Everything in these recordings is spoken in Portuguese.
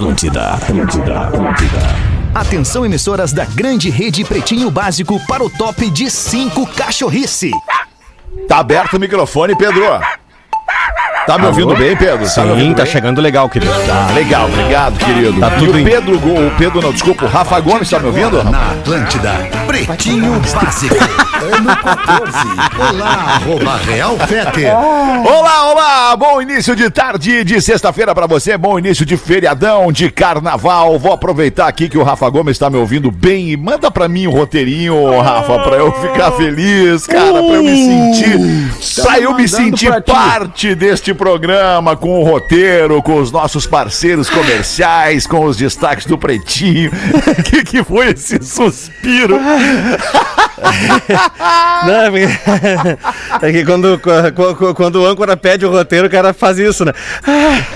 Atlântida, Atlântida, Atlântida. Atenção, emissoras da grande rede Pretinho Básico para o top de 5 cachorrice. Tá aberto o microfone, Pedro. Tá me ouvindo bem, Pedro? Sim, tá, ouvindo tá bem? chegando legal, querido. Tá legal, obrigado, querido. Tá tudo e o Pedro, o Pedro não, desculpa, o Rafa Gomes tá me ouvindo? Na Atlântida, Pretinho Básico, ano 14. Olá, arroba Real Feter. Olá, olá! Bom início de tarde de sexta-feira pra você, bom início de feriadão, de carnaval. Vou aproveitar aqui que o Rafa Gomes tá me ouvindo bem e manda pra mim o roteirinho, Rafa, pra eu ficar feliz, cara, pra eu me sentir, pra eu me sentir parte deste programa com o roteiro, com os nossos parceiros comerciais, com os destaques do Pretinho. O que, que foi esse suspiro? Não, é porque- é que quando, quando, o âncora pede o roteiro, o cara faz isso, né?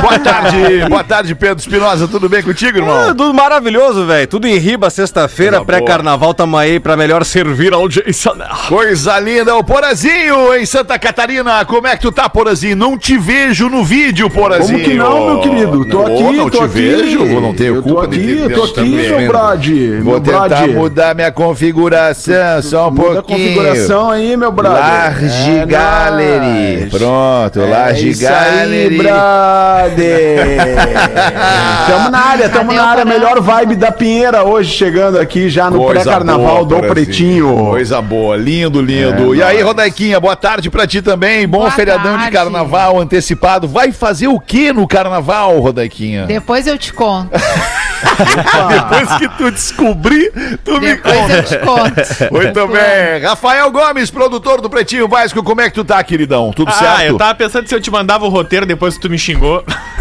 Boa tarde, boa tarde, Pedro Espinosa, tudo bem contigo, irmão? Ah, tudo maravilhoso, velho. Tudo em riba, sexta-feira, pré-carnaval, tamo aí pra melhor servir a audiência. né? Coisa linda, o Porazinho em Santa Catarina. Como é que tu tá, Porazinho? Não te vejo no vídeo, Porazinho. Como que não, meu querido? Tô Não, aqui, não tô te aqui. vejo, eu não tenho eu culpa tô de aqui, ter eu tô aqui, também. meu brade. Vou meu tentar brade. mudar minha configuração só um Muda a pouquinho. configuração aí, meu brade. Large É Gallery. Pronto, É Large isso Gallery. aí, brade. tamo na área, tamo Cadê na área. Melhor vibe da Pinheira hoje, chegando aqui já no pré-carnaval do Porazinho. Pretinho. Coisa boa, lindo, lindo. É, e aí. Rodaiquinha, boa tarde pra ti também. Bom Boa feriadão de tarde. carnaval antecipado. Vai fazer o que no carnaval, Rodaiquinha? Depois eu te conto. Depois que tu descobrir, tu me Depois conta. eu te conto. Muito bem. Rafael Gomes, produtor do Pretinho Básico, como é que tu tá, queridão? Tudo Ah, certo? eu tava pensando se eu te mandava o roteiro depois que tu me xingou.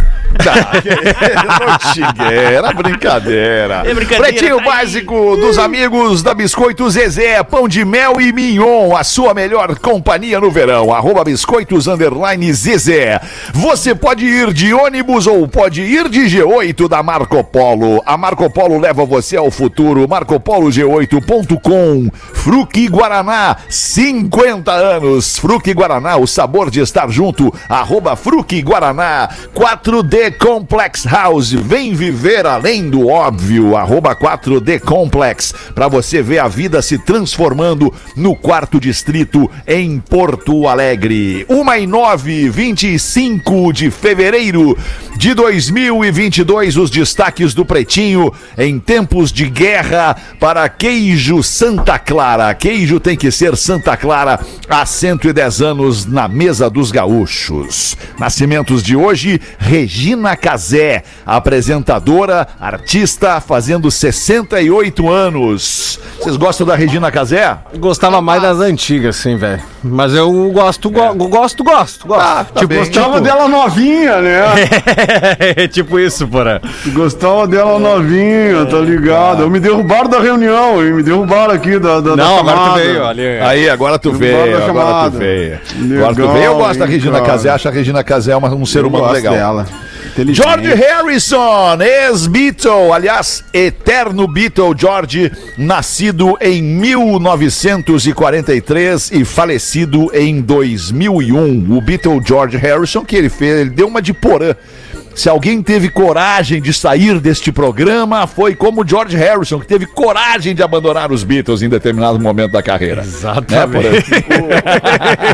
Não era brincadeira. É brincadeira, Pretinho tá aí. Básico dos amigos da Biscoito Zezé, pão de mel e mignon, a sua melhor companhia no verão. Arroba Biscoitos Underline Zezé. Você pode ir de ônibus ou pode ir de G8 da Marco Polo. A Marco Polo leva você ao futuro. MarcoPoloG8.com. Fruque Guaraná, 50 anos. Fruque Guaraná, o sabor de estar junto. Arroba Fruque Guaraná. 4D Complex House. Vem viver além do óbvio. Arroba 4D Complex. Pra você ver a vida se transformando no quarto distrito em Porto Alegre. 1 e 9, 25 de fevereiro de 2022. Os destaques do Pretinho em tempos de guerra para queijo Santa Clara. Queijo tem que ser Santa Clara há 110 anos na mesa dos gaúchos. Nascimentos de hoje, Regina Casé, apresentadora, artista, fazendo 68 anos. Vocês gostam da Regina Casé? Gostava mais das antigas, sim, velho. Mas eu gosto, go- gosto, gosto, gosto. Ah, tá bem. Gostava dela novinha, né? É tipo isso, porra. Gostava dela novinha, tá ligado? Me derrubaram da reunião, me derrubaram aqui da, da, da Não, agora tu veio, ali. Aí, agora tu Eu veio, da agora tu veio. Agora tu Legal, veio, eu gosto da hein, Regina cara? Casé, acho a Regina Casé uma- um ser Eu humano gosto legal. dela. George Harrison, ex-Beatle, aliás, eterno Beatle George, nascido em 1943 e falecido em 2001. O Beatle George Harrison, que ele fez, ele deu uma de porã. Se alguém teve coragem de sair deste programa, foi como George Harrison, que teve coragem de abandonar os Beatles em determinado momento da carreira. Exatamente. Né?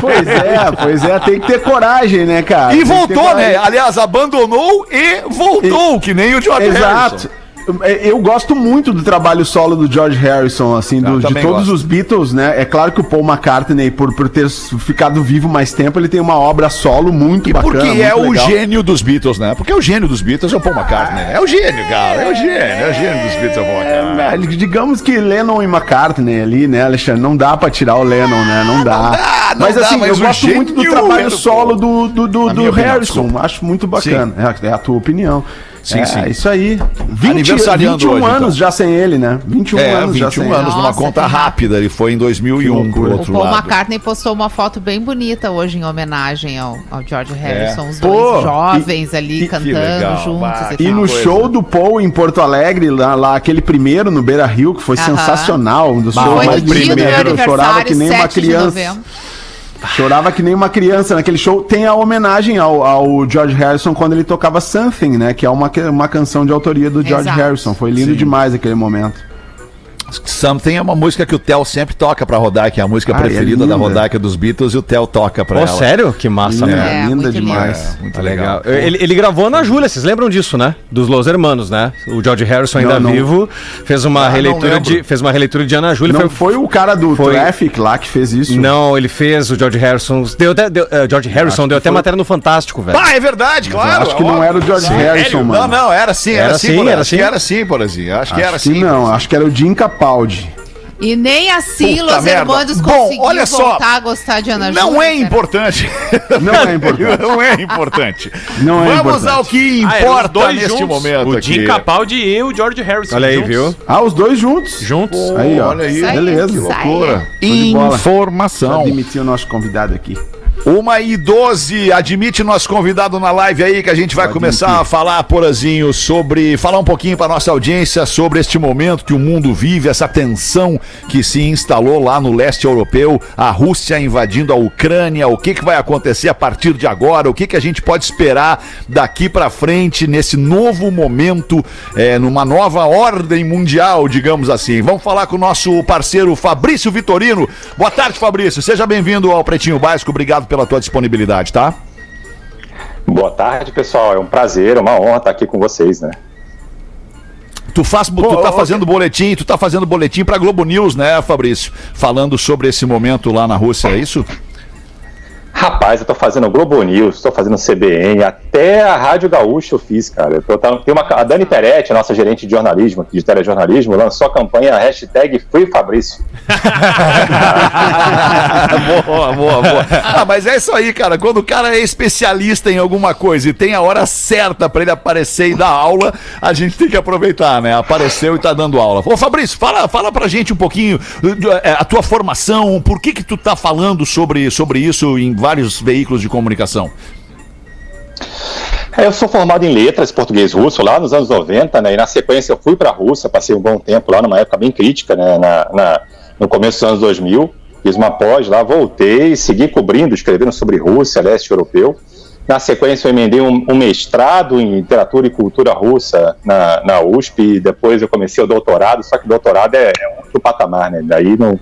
Pois é, pois é, tem que ter coragem, né, cara? E Tem voltou, né? Aliás, abandonou e voltou, que nem o George Harrison. Exato. É, Eu gosto muito do trabalho solo do George Harrison, assim, do- de todos gosto. os Beatles, né? É claro que o Paul McCartney, por, por ter ficado vivo mais tempo, ele tem uma obra solo muito E bacana. porque é o gênio dos Beatles, né? Porque o gênio dos Beatles é o Paul McCartney. né? É o gênio, cara. É o gênio. É o gênio dos Beatles, é o Paul McCartney. É, velho, digamos que Lennon e McCartney ali, né, Alexandre? Não dá pra tirar o Lennon, né? Não dá. dá, não mas dá, assim, mas eu gosto muito do trabalho solo do, do, do, do opinião, Harrison. desculpa. Acho muito bacana. É, é a tua opinião. Sim, é, sim. isso aí. 20, Aniversariando 21 hoje, anos então. já sem ele, né? 21 É, anos já 21 sem anos ele. numa Nossa, conta que rápida. Ele foi em 2001 Que pro loucura. O outro Paul lado. McCartney postou uma foto bem bonita hoje em homenagem ao, ao George Harrison. Os Pô, dois jovens ali que cantando legal, juntos vai. e E no coisa. show do Paul em Porto Alegre, lá, lá, aquele primeiro no Beira Rio, que foi Aham. sensacional, um dos shows Foi mais bonitos. Eu chorava que nem uma 7 de criança. Chorava que nem uma criança naquele show. Tem a homenagem ao, ao George Harrison quando ele tocava Something, né? Que é uma, uma canção de autoria do George Exato. Harrison. Foi lindo demais aquele momento. Something é uma música que o Theo sempre toca pra Rodaica, é a música Ah, é preferida da linda. Rodaica dos Beatles e o Theo toca pra Pô, ela. sério? Que massa, Linda, né? É, linda muito demais. É, muito Tá legal. legal. Ele, ele gravou na Júlia, vocês lembram disso, né? Dos Los Hermanos, né? O George Harrison ainda Não, não. vivo fez uma Ah, não releitura de fez uma releitura de Ana Júlia. Não foi o cara do foi- Traffic lá que fez isso? Não, ele fez o George Harrison. Deu, até- deu, eh, George Harrison deu até matéria no Fantástico, velho. Ah, é verdade, claro. acho que não óbvio. era o George Harrison, Não, mano. não, era sim, era, Era sim, sim, era acho que sim. era sim. Acho que era sim. não, acho que era o Jim Capaldi. E nem assim Puta Los merda. Hermanos Bom, conseguiu olha só. voltar a gostar de Ana Não Júlia, é cara. importante. Não é importante. Não é importante. Não é Vamos importante. ao que Ah, os importa dois neste juntos, momento O aqui. Jim Capaldi e o George Harrison. Olha aí, juntos. viu? Ah, os dois juntos. Juntos. Aí, ó. Olha aí. Beleza. que Loucura. Informação. demitiu o nosso convidado aqui. Uma e 12, admite nosso convidado na live aí que a gente vai começar a falar, Porazinho, sobre. falar um pouquinho para nossa audiência sobre este momento que o mundo vive, essa tensão que se instalou lá no leste europeu, a Rússia invadindo a Ucrânia, o que, que vai acontecer a partir de agora, o que, que a gente pode esperar daqui para frente nesse novo momento, é, numa nova ordem mundial, digamos assim. Vamos falar com o nosso parceiro Fabrício Vitorino. Boa tarde, Fabrício. Seja bem-vindo ao Pretinho Básico. Obrigado pela tua disponibilidade, tá? Boa tarde, pessoal. É um prazer, é uma honra estar aqui com vocês, né? Tu, faz, tu tá fazendo boletim, tu tá fazendo boletim pra Globo News, né, Fabrício? Falando sobre esse momento lá na Rússia, é isso? Rapaz, eu tô fazendo Globo News, tô fazendo CBN, até a Rádio Gaúcha eu fiz, cara. Eu tô- tem uma, a Dani Peretti, a nossa gerente de jornalismo, de telejornalismo, lançou a campanha hashtag Free Fabrício. boa, boa, boa. Ah, mas é isso aí, cara. Quando o cara é especialista em alguma coisa e tem a hora certa pra ele aparecer e dar aula, a gente tem que aproveitar, né? Apareceu e tá dando aula. Ô, Fabrício, fala, fala pra gente um pouquinho é, a tua formação, por que que tu tá falando sobre, sobre isso em vários veículos de comunicação? É, Eu sou formado em letras português-russo lá nos anos 90, né? E na sequência eu fui para a Rússia, passei um bom tempo lá, numa época bem crítica, né? Na, na- no começo dos anos 2000. Fiz uma pós lá, voltei, segui cobrindo, escrevendo sobre Rússia, leste europeu. Na sequência eu emendei um, um mestrado em literatura e cultura russa na, na USP. E depois eu comecei o doutorado, só que doutorado é, é outro patamar, né? Daí não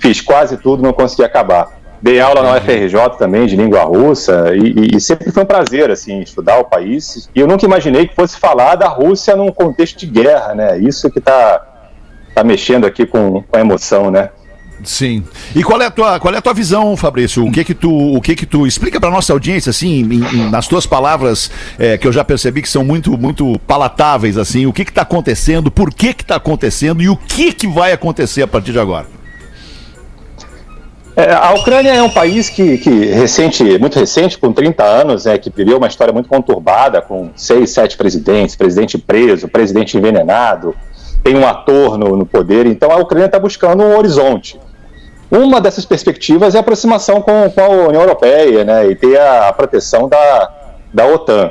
fiz quase tudo, não consegui acabar. Dei aula na UFRJ também de língua russa e, e- e sempre foi um prazer assim estudar o país. E eu nunca imaginei que fosse falar da Rússia num contexto de guerra, né? Isso que está tá mexendo aqui com, com a emoção, né? Sim. E qual é a tua, qual é a tua visão, Fabrício? O que que tu, o que que tu explica para nossa audiência assim, em- em- nas tuas palavras é, que eu já percebi que são muito, muito palatáveis assim. O que que tá acontecendo? Por que que tá acontecendo? E o que que vai acontecer a partir de agora? É, a Ucrânia é um país que, que recente, muito recente, com 30 anos, é, que viveu uma história muito conturbada, com seis, sete presidentes, presidente preso, presidente envenenado, tem um ator no, no poder, então a Ucrânia está buscando um horizonte. Uma dessas perspectivas é a aproximação com, com a União Europeia né, e ter a, proteção da, da OTAN.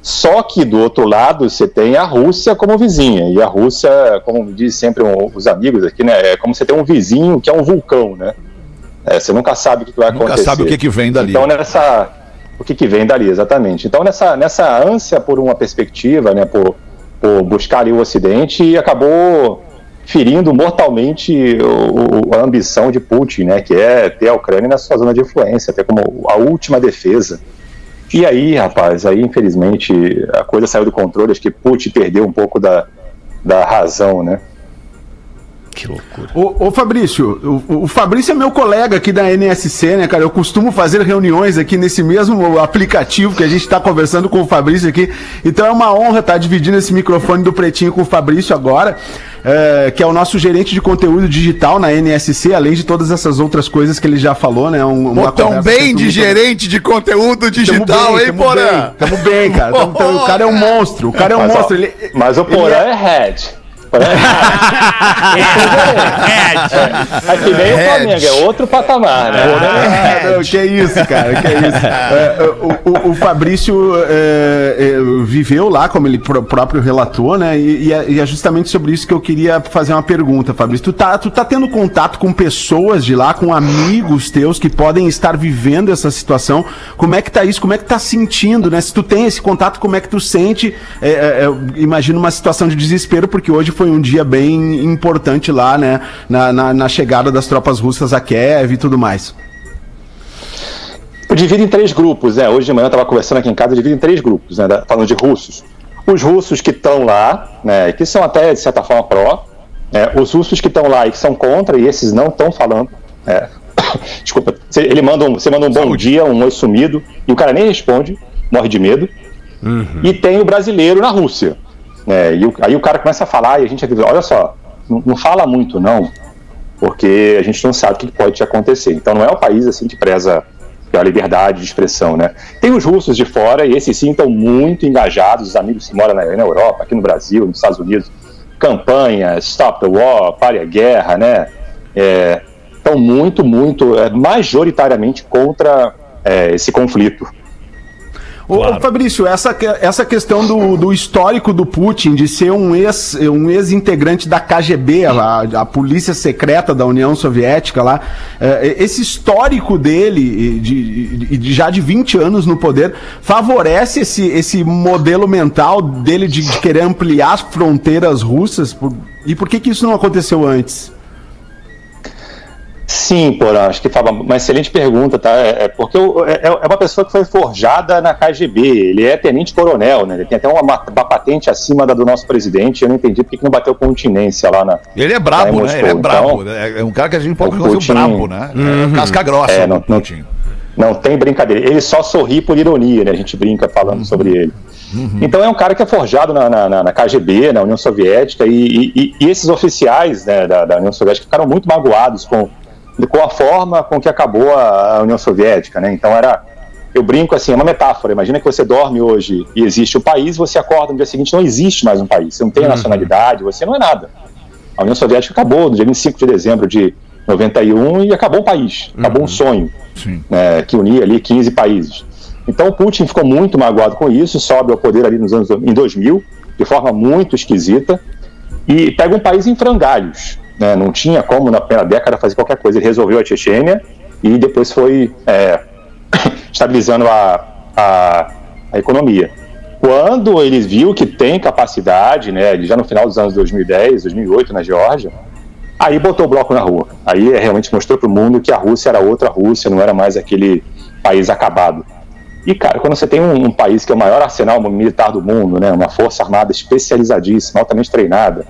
Só que do outro lado você tem a Rússia como vizinha, e a Rússia, como diz sempre um- os amigos aqui, né, é como você tem um vizinho que é um vulcão, né? É, você nunca sabe o que vai Nunca acontecer. sabe o que que vem dali. Então nessa o que, que vem dali exatamente. Então nessa nessa ânsia por uma perspectiva, né, por, por buscar ali o Ocidente, acabou ferindo mortalmente o- o- a ambição de Putin, né, que é ter a Ucrânia na sua zona de influência, até como a última defesa. E aí, rapaz, aí infelizmente a coisa saiu do controle, acho que Putin perdeu um pouco da, da razão, né? Ô, ô, Fabrício, o, o Fabrício é meu colega aqui da NSC, né, cara? Eu costumo fazer reuniões aqui nesse mesmo aplicativo que a gente tá conversando com o Fabrício aqui. Então é uma honra estar dividindo esse microfone do Pretinho com o Fabrício agora, é, que é o nosso gerente de conteúdo digital na NSC, além de todas essas outras coisas que ele já falou, né? Um, uma tão conversa bem sempre de muito- gerente de conteúdo Tamo digital, bem, hein, tamo Porã? Tamo bem, cara. Tamo- tamo- o cara é um monstro. O cara é um Mas, ó, monstro. Ele, mas o Porã é- é head. É que nem o Flamengo, é outro patamar, né? Ah, não, que isso, cara, que isso. É, o, o- o Fabrício é, é, viveu lá, como ele pró- próprio relatou, né? E, e é, é justamente sobre isso que eu queria fazer uma pergunta, Fabrício. Tu tá, tu tá tendo contato com pessoas de lá, com amigos teus que podem estar vivendo essa situação. Como é que tá isso? Como é que tá sentindo, né? Se tu tem esse contato, como é que tu sente? É, é, é, imagino uma situação de desespero, porque hoje foi um dia bem importante lá, né? Na, na, na chegada das tropas russas a Kiev e tudo mais. Eu divido em três grupos, né? Hoje de manhã eu estava conversando aqui em casa, eu divido em três grupos, né? Falando de russos. Os russos que estão lá, né? Que são até, de certa forma, pró. né, os russos que estão lá e que são contra, e esses não estão falando. né? Desculpa. Ele manda um, você manda um bom dia, um oi sumido, e o cara nem responde, morre de medo. E tem o brasileiro na Rússia. Né, e o- aí o cara começa a falar e a gente avisa, olha só, não, não fala muito não, porque a gente não sabe o que pode te acontecer. Então não é um país assim que preza pela liberdade de expressão, né? Tem os russos de fora e esses sim estão muito engajados, os amigos que moram na, na Europa, aqui no Brasil, nos Estados Unidos, campanha, Stop the War, pare a guerra, né? É, estão muito, muito, é, majoritariamente contra é, esse conflito. Ô, ô, Fabrício, essa, essa questão do, do histórico do Putin, de ser um ex- um ex-integrante da KGB, a, a polícia secreta da União Soviética lá, eh, esse histórico dele, de, de- de já de 20 anos no poder, favorece esse, esse modelo mental dele de, de querer ampliar as fronteiras russas? Por- e por que, que isso não aconteceu antes? Sim, Porã, acho que Fábio, uma excelente pergunta, tá? É, é porque o- é, é uma pessoa que foi forjada na KGB, ele é tenente-coronel, né? Ele tem até uma, uma patente acima da do nosso presidente, eu não entendi porque que não bateu continência lá na. Ele é brabo, né? Ele é brabo. Então, né? É um cara que a gente pode o reconhecer Putin- brabo, né? É casca grossa, É, não- não-. Não tem brincadeira. Ele só sorri por ironia, né? A gente brinca falando sobre ele. Então é um cara que é forjado na, na- na- na KGB, na União Soviética, e, e- e esses oficiais né, da, da União Soviética ficaram muito magoados com, com a forma com que acabou a, União Soviética, né? Então era. Eu brinco assim, é uma metáfora. Imagina que você dorme hoje e existe o país, você acorda no dia seguinte, não existe mais um país. Você não tem nacionalidade, você não é nada. A União Soviética acabou no dia 25 de dezembro de 91 e acabou o país, acabou um sonho né, que unia ali 15 países. Então o Putin ficou muito magoado com isso, sobe ao poder ali nos anos em 2000, de forma muito esquisita, e pega um país em frangalhos. Né, Não tinha como na primeira década fazer qualquer coisa. Ele resolveu a Chechênia e depois foi é, estabilizando a, a, a economia. Quando ele viu que tem capacidade, né, já no final dos anos 2010, 2008 na Geórgia, aí botou o bloco na rua. Aí é, realmente mostrou para o mundo que a Rússia era outra Rússia, não era mais aquele país acabado. E, cara, quando você tem um, um país que é o maior arsenal militar do mundo, né, uma força armada especializadíssima, altamente treinada,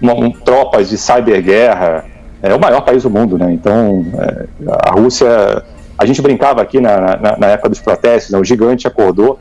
uma, um, tropas de cyberguerra, é o maior país do mundo, né? Então, é, a Rússia. A gente brincava aqui na, na, na época dos protestos, né, o gigante acordou.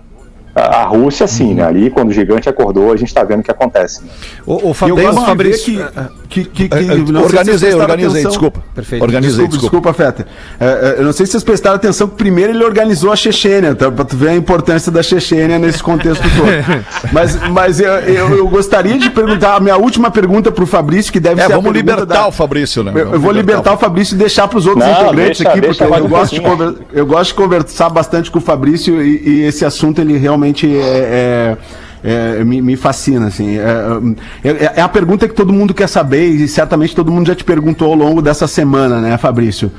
A, a Rússia, sim, né? Ali, quando o gigante acordou, a gente está vendo o que acontece. né? O, o eu Fabrício, gosto de ver Fabrício, que, que, que, que É, é, Organizei, organizei, atenção. desculpa. Perfeito. Organizei, Desculpa, desculpa. desculpa, Feta. É, é, eu não sei se vocês prestaram atenção primeiro ele organizou a Chechênia, tá? pra tu ver a importância da Chechênia nesse contexto todo. mas mas eu, eu, eu gostaria de perguntar, a minha última pergunta pro Fabrício, que deve É, ser vamos libertar da- o Fabrício, né? Eu, eu vou libertar o Fabrício e deixar para os outros Não, integrantes deixa- aqui, deixa porque eu gosto, conver- eu gosto de conversar bastante com o Fabrício e, e esse assunto ele realmente é- é- é, me, me fascina, assim. É, é- é a pergunta que todo mundo quer saber e certamente todo mundo já te perguntou ao longo dessa semana, né, Fabrício?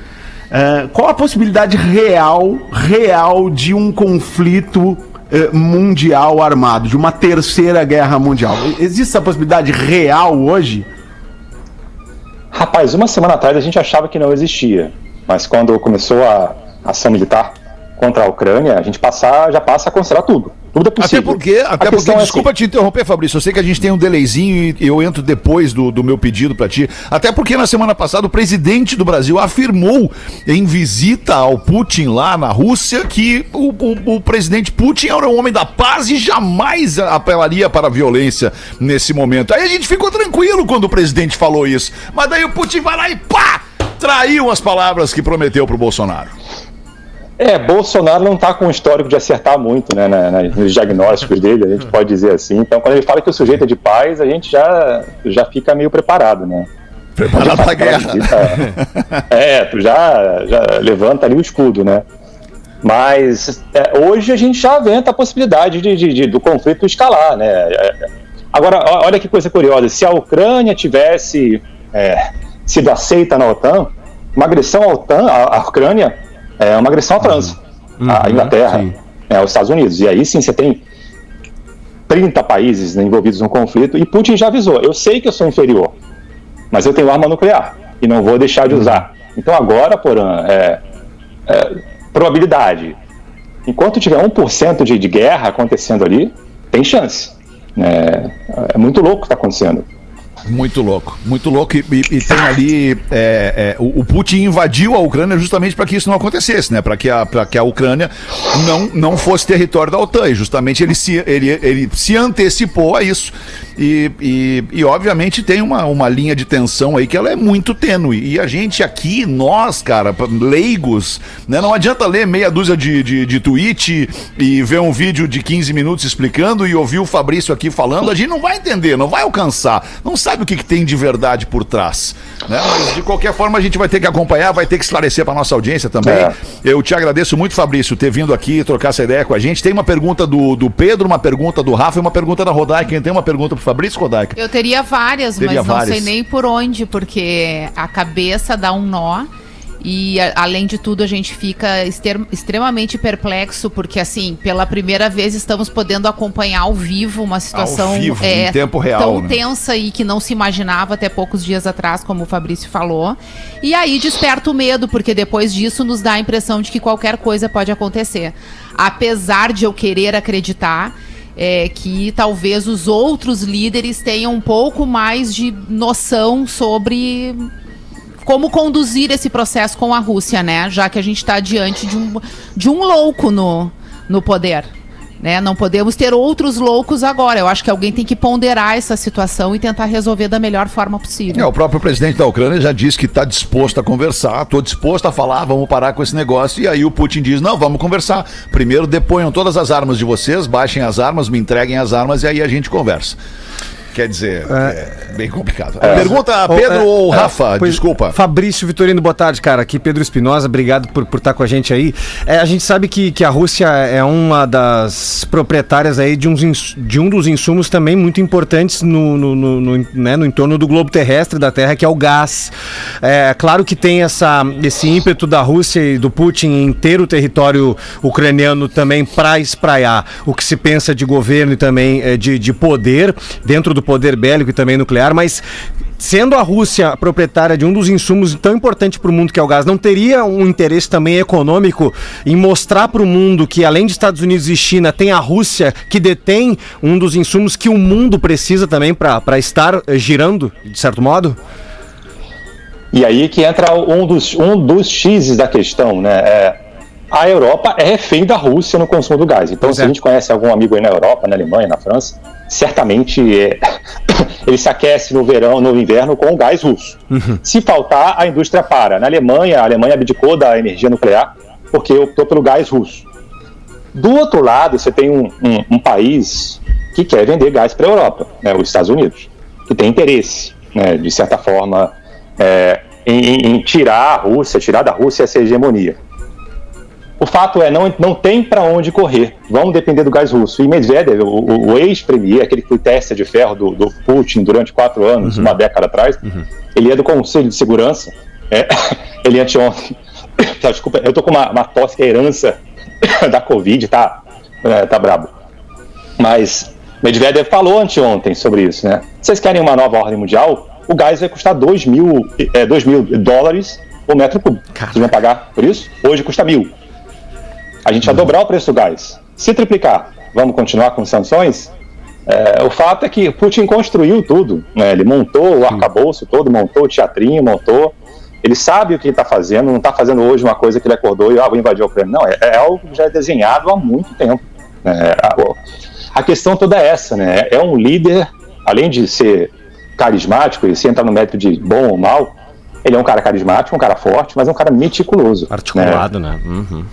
É, qual a possibilidade real, real de um conflito eh, mundial armado, de uma terceira guerra mundial? Existe essa possibilidade real hoje? Rapaz, uma semana atrás a gente achava que não existia, mas quando começou a ação militar contra a Ucrânia, a gente passar, já passa a considerar tudo. Tudo é Até possível. porque, A até porque é desculpa assim, te interromper, Fabrício. Eu sei que a gente tem um delayzinho e eu entro depois do, do meu pedido pra ti. Até porque na semana passada o presidente do Brasil afirmou em visita ao Putin lá na Rússia que o, o- o presidente Putin era um homem da paz e jamais apelaria para a violência nesse momento. Aí a gente ficou tranquilo quando o presidente falou isso. Mas daí o Putin vai lá e pá! Traiu as palavras que prometeu pro Bolsonaro. É, Bolsonaro não está com um histórico de acertar muito né, na- na- nos diagnósticos dele, a gente pode dizer assim. Então, quando ele fala que o sujeito é de paz, a gente já, já fica meio preparado, né? Preparado pra guerra. É, tu já, já levanta ali o escudo, né? Mas é, hoje a gente já aventa a possibilidade de, de- de- do conflito escalar, né? É, Agora, olha que coisa curiosa, se a Ucrânia tivesse é, sido aceita na OTAN, uma agressão à OTAN, à, à Ucrânia, é uma agressão à França, à Inglaterra, é, aos Estados Unidos. E aí sim você tem 30 países né, envolvidos no conflito, e Putin já avisou, eu sei que eu sou inferior, mas eu tenho arma nuclear e não vou deixar de usar. Então agora, Porã, é, é, probabilidade. Enquanto tiver 1% de, de guerra acontecendo ali, tem chance. É, é muito louco o que está acontecendo. Muito louco, muito louco. E, e- e tem ali. é, é, o, o Putin invadiu a Ucrânia justamente para que isso não acontecesse, né? Para que, a- que a Ucrânia não, não fosse território da OTAN. E justamente ele se, ele, ele se antecipou a isso. E, e, e, obviamente tem uma, uma linha de tensão aí que ela é muito tênue. E a gente aqui, nós, cara, leigos, né? Não adianta ler meia dúzia de, de, de tweet e ver um vídeo de 15 minutos explicando e ouvir o Fabrício aqui falando. A gente não vai entender, não vai alcançar. Não sabe o que, que tem de verdade por trás. Né? Mas de qualquer forma a gente vai ter que acompanhar, vai ter que esclarecer para nossa audiência também. É. Eu te agradeço muito, Fabrício, ter vindo aqui trocar essa ideia com a gente. Tem uma pergunta do, do Pedro, uma pergunta do Rafa e uma pergunta da Rodaica. Tem uma pergunta pro Fabrício, Rodaica? Eu teria várias, Teria mas não várias. sei nem por onde, porque a cabeça dá um nó. E a- além de tudo, a gente fica extremamente perplexo, porque assim, pela primeira vez estamos podendo acompanhar ao vivo uma situação vivo, é, em tempo real, tão né? tensa e que não se imaginava até poucos dias atrás, como o Fabrício falou. E aí desperta o medo, porque depois disso nos dá a impressão de que qualquer coisa pode acontecer. Apesar de eu querer acreditar é, que talvez os outros líderes tenham um pouco mais de noção sobre como conduzir esse processo com a Rússia, né? Já que a gente está diante de um, de um louco no, no poder. Né? Não podemos ter outros loucos agora. Eu acho que alguém tem que ponderar essa situação e tentar resolver da melhor forma É, possível. o próprio presidente da Ucrânia já disse que está disposto a conversar, estou disposto a falar, vamos parar com esse negócio. E aí o Putin diz: não, vamos conversar. Primeiro deponham todas as armas de vocês, baixem as armas, me entreguem as armas e aí a gente conversa. Quer dizer, é, bem complicado. Pergunta a Pedro é, ou é, Rafa, pois, desculpa. Fabrício Vitorino, boa tarde, cara. Aqui Pedro Espinosa, obrigado por, por estar com a gente aí. É, a gente sabe que, que a Rússia é uma das proprietárias aí de, uns, de um dos insumos também muito importantes no, no, no, no, né, no entorno do globo terrestre da Terra, que é o gás. É claro que tem essa, esse ímpeto da Rússia e do Putin em ter o território ucraniano também para espraiar o que se pensa de governo e também é, de, de poder, dentro do poder bélico e também nuclear, mas sendo a Rússia proprietária de um dos insumos tão importantes para o mundo que é o gás, não teria um interesse também econômico em mostrar para o mundo que além de Estados Unidos e China, tem a Rússia que detém um dos insumos que o mundo precisa também para estar eh, girando, de certo modo? E aí que entra um dos, um dos X's da questão, né? É, a Europa é refém da Rússia no consumo do gás. Então, Pois se é. a gente conhece algum amigo aí na Europa, na Alemanha, na França, certamente é, ele se aquece no verão, no inverno com o gás russo. Se faltar, a indústria para. Na Alemanha, a Alemanha abdicou da energia nuclear porque optou pelo gás russo. Do outro lado, você tem um, um- um país que quer vender gás para a Europa, né, os Estados Unidos, que tem interesse, né, de certa forma, é, em, em- em tirar a Rússia, tirar da Rússia essa hegemonia. O fato é, não, não tem para onde correr. Vamos depender do gás russo. E Medvedev, o, o- ex-premier, aquele que foi testa de ferro do, do Putin durante quatro anos, uma década atrás, ele é do Conselho de Segurança. É, ele anteontem. Tá, desculpa, eu tô com uma, uma tosse que é herança da Covid, tá, é, tá brabo. Mas Medvedev falou anteontem sobre isso, né? Vocês querem uma nova ordem mundial? O gás vai custar 2 mil, é, 2 mil dólares o metro cúbico. Vocês vão pagar por isso? Hoje custa mil. A gente vai dobrar o preço do gás. Se triplicar, vamos continuar com sanções? É, o fato é que Putin construiu tudo. né? Ele montou o arcabouço todo, montou o teatrinho, montou. Ele sabe o que está fazendo, não está fazendo hoje uma coisa que ele acordou e ah, vou invadir a Ucrânia. Não, é, é algo que já é desenhado há muito tempo. né? a, a questão toda é essa, né? É um líder, além de ser carismático e se entrar no mérito de bom ou mal, ele é um cara carismático, um cara forte, mas é um cara meticuloso. Articulado, né? Uhum.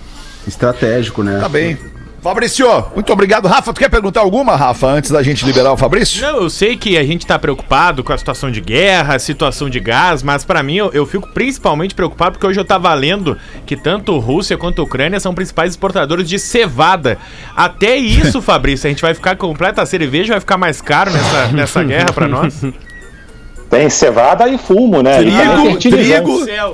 Estratégico, né? Tá bem. Fabrício, muito obrigado. Rafa, tu quer perguntar alguma, Rafa, antes da gente liberar o Fabrício? Não, eu sei que a gente tá preocupado com a situação de guerra, situação de gás, mas pra mim eu, eu fico principalmente preocupado porque hoje eu tava lendo que tanto Rússia quanto Ucrânia são principais exportadores de cevada. Até isso, Fabrício, a gente vai ficar completa a cerveja vai ficar mais caro nessa, nessa guerra pra nós. Tem cevada e fumo, né? Trigo, fertilizante. trigo. Céu.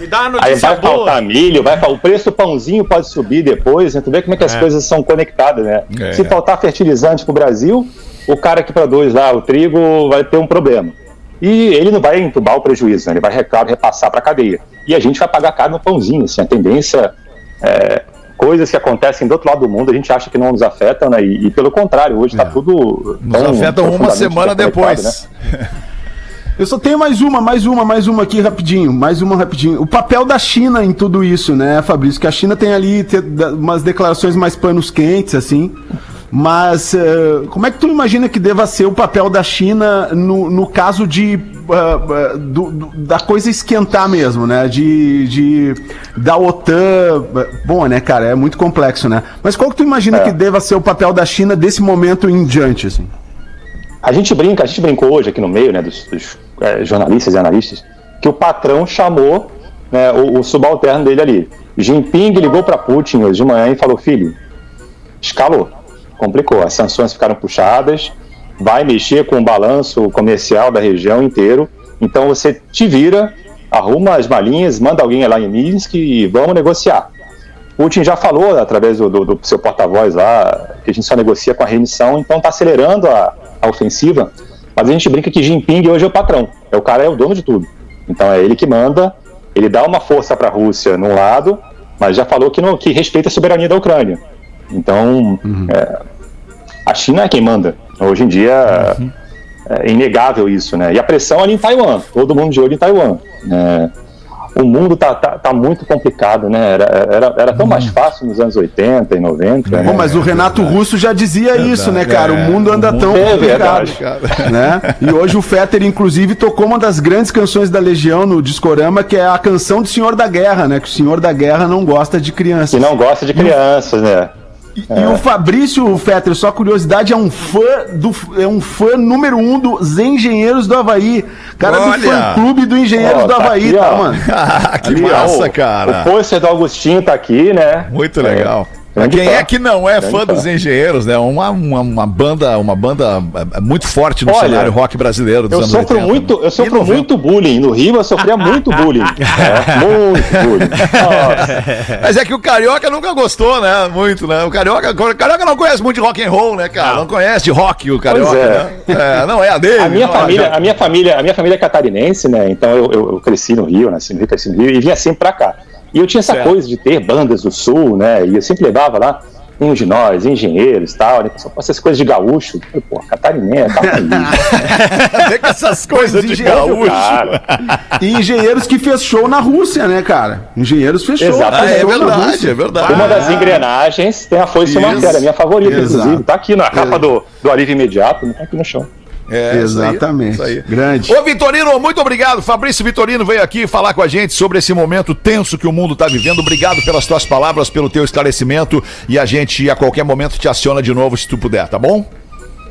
Me dá uma Aí notícia vai boa. faltar milho, vai fal- o preço do pãozinho pode subir depois, né? Tu vê como é que as É. coisas são conectadas, né? É. Se faltar fertilizante pro Brasil, o cara que produz lá o trigo vai ter um problema. E ele não vai entubar o prejuízo, né? Ele vai, claro, repassar para a cadeia. E a gente vai pagar caro no pãozinho, assim, a tendência é, coisas que acontecem do outro lado do mundo, a gente acha que não nos afetam, né? E, e pelo contrário, hoje está tudo Nos afetam uma semana depois. né? Eu só tenho mais uma, mais uma, mais uma aqui rapidinho, mais uma rapidinho. O papel da China em tudo isso, né, Fabrício? Que a China tem ali te- da- umas declarações mais panos quentes, assim. Mas eh, como é que tu imagina que deva ser o papel da China no, no caso de ah, do- do- da coisa esquentar mesmo, né? De, de da OTAN. Bom, né, cara? É muito complexo, né? Mas qual que tu imagina É. que deva ser o papel da China desse momento em diante, assim? A gente brinca, a gente brincou hoje aqui no meio, né, dos, dos, eh, jornalistas e analistas, que o patrão chamou né, o, o subalterno dele ali. Jinping ligou para Putin hoje de manhã e falou: filho, escalou, complicou, as sanções ficaram puxadas, vai mexer com o balanço comercial da região inteiro, então você te vira, arruma as malinhas, manda alguém lá em Minsk e vamos negociar. Putin já falou através do, do- do seu porta-voz lá que a gente só negocia com a remissão, então está acelerando a, a ofensiva. Mas a gente brinca que Jinping hoje é o patrão, é o cara é o dono de tudo. Então é ele que manda, ele dá uma força para a Rússia num lado, mas já falou que, não, que respeita a soberania da Ucrânia. Então é, a China é quem manda. Hoje em dia é inegável isso, né? E a pressão ali em Taiwan, todo mundo de olho em Taiwan. né? O mundo tá, tá, tá muito complicado, né? Era, era, era tão mais fácil nos anos 80 e 90. Bom, né? mas o Renato Russo já dizia isso, né, cara? O é, mundo anda o tão mundo- É complicado, né? E hoje o Fetter, inclusive, tocou uma das grandes canções da Legião no Discorama, que é a canção do Senhor da Guerra, né? Que o Senhor da Guerra não gosta de crianças. Que não gosta de crianças, né? E, e o Fabrício Fetter, só curiosidade, é um fã do é um fã número um dos Engenheiros do Havaí. Cara do Olha! fã clube do Engenheiros Ó, do tá Havaí, aqui, tá, ó. mano? Ah, que Ali, ó, massa, o- cara. O pôster do Agostinho tá aqui, né? Muito legal. É, grande Quem fã. é que não é Grande fã dos fã. engenheiros, né? Uma, uma, uma banda, uma banda é, muito forte no Olha, cenário rock brasileiro dos Eu anos sofro 80, muito, né? eu sofro 90. muito bullying. No Rio eu sofria muito bullying. É, muito bullying. Nossa. Mas é que o carioca nunca gostou, né? Muito, né? O carioca, o carioca não conhece muito de rock and roll, né, cara? Não, conhece de rock o carioca, Pois é. né? É, não é a dele. A minha não, família, já- a minha família, a minha família é catarinense, né? Então eu, eu, eu cresci no Rio, nasci no Rio, cresci no Rio e vinha sempre pra cá. E eu tinha essa Certo. coisa de ter bandas do Sul, né? E eu sempre levava lá uns de nós, engenheiros e tal, né? Só com essas coisas de gaúcho. Eu, Pô, catarinense. Vem com essas coisas de gaúcho. cara. E Engenheiros que fez show na Rússia, né, cara? Engenheiros fechou. Exato. Ah, é fez show na verdade, é verdade. Uma das engrenagens tem a foice Isso. matéria, minha favorita, Exato. inclusive. Tá aqui na capa do, do Alívio Imediato, tá aqui no chão. É, isso aí, Exatamente. isso aí. Grande. Ô, Vitorino, muito obrigado. Fabrício Vitorino veio aqui falar com a gente sobre esse momento tenso que o mundo está vivendo. Obrigado pelas tuas palavras, pelo teu esclarecimento. E a gente, a qualquer momento, te aciona de novo, se tu puder, tá bom?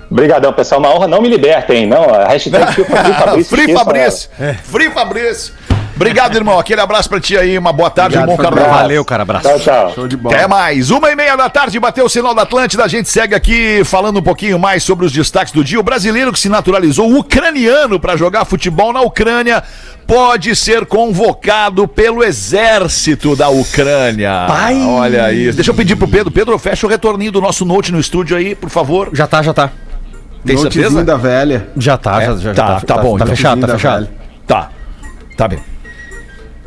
Obrigadão, pessoal. Uma honra. Não me libertem, não. A hashtag Free Fabrício. Free Fabrício. Free Fabrício. Obrigado, irmão. Aquele abraço pra ti aí. Uma boa tarde, Obrigado, um bom carnaval. Valeu, cara. Abraço. Tchau, tchau. Show de bola. Até mais. Uma e meia da tarde, bateu o sinal da Atlântida. A gente segue aqui falando um pouquinho mais sobre os destaques do dia. O brasileiro que se naturalizou ucraniano para jogar futebol na Ucrânia pode ser convocado pelo exército da Ucrânia. Pai. Olha isso. Deixa eu pedir pro Pedro. Pedro, fecha o retorninho do nosso note no estúdio aí, por favor. Já tá, já tá. Tem Notezinho certeza? da velha. Já tá, já, já tá, tá bom, Tá então. fechado, tá fechado. Tá. Tá bem.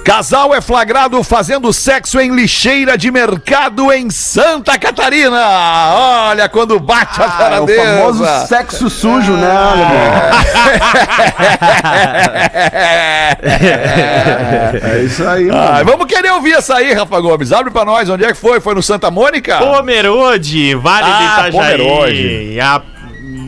Casal é flagrado fazendo sexo em lixeira de mercado em Santa Catarina. Olha quando bate a Ah, é o famoso sexo sujo, né, alemão? É isso aí, Ah, mano. vamos querer ouvir essa aí, Rafa Gomes. Abre pra nós. Onde é que foi? Foi no Santa Mônica? Pomerode, Vale Ah, Pomerode. Itajaí. A-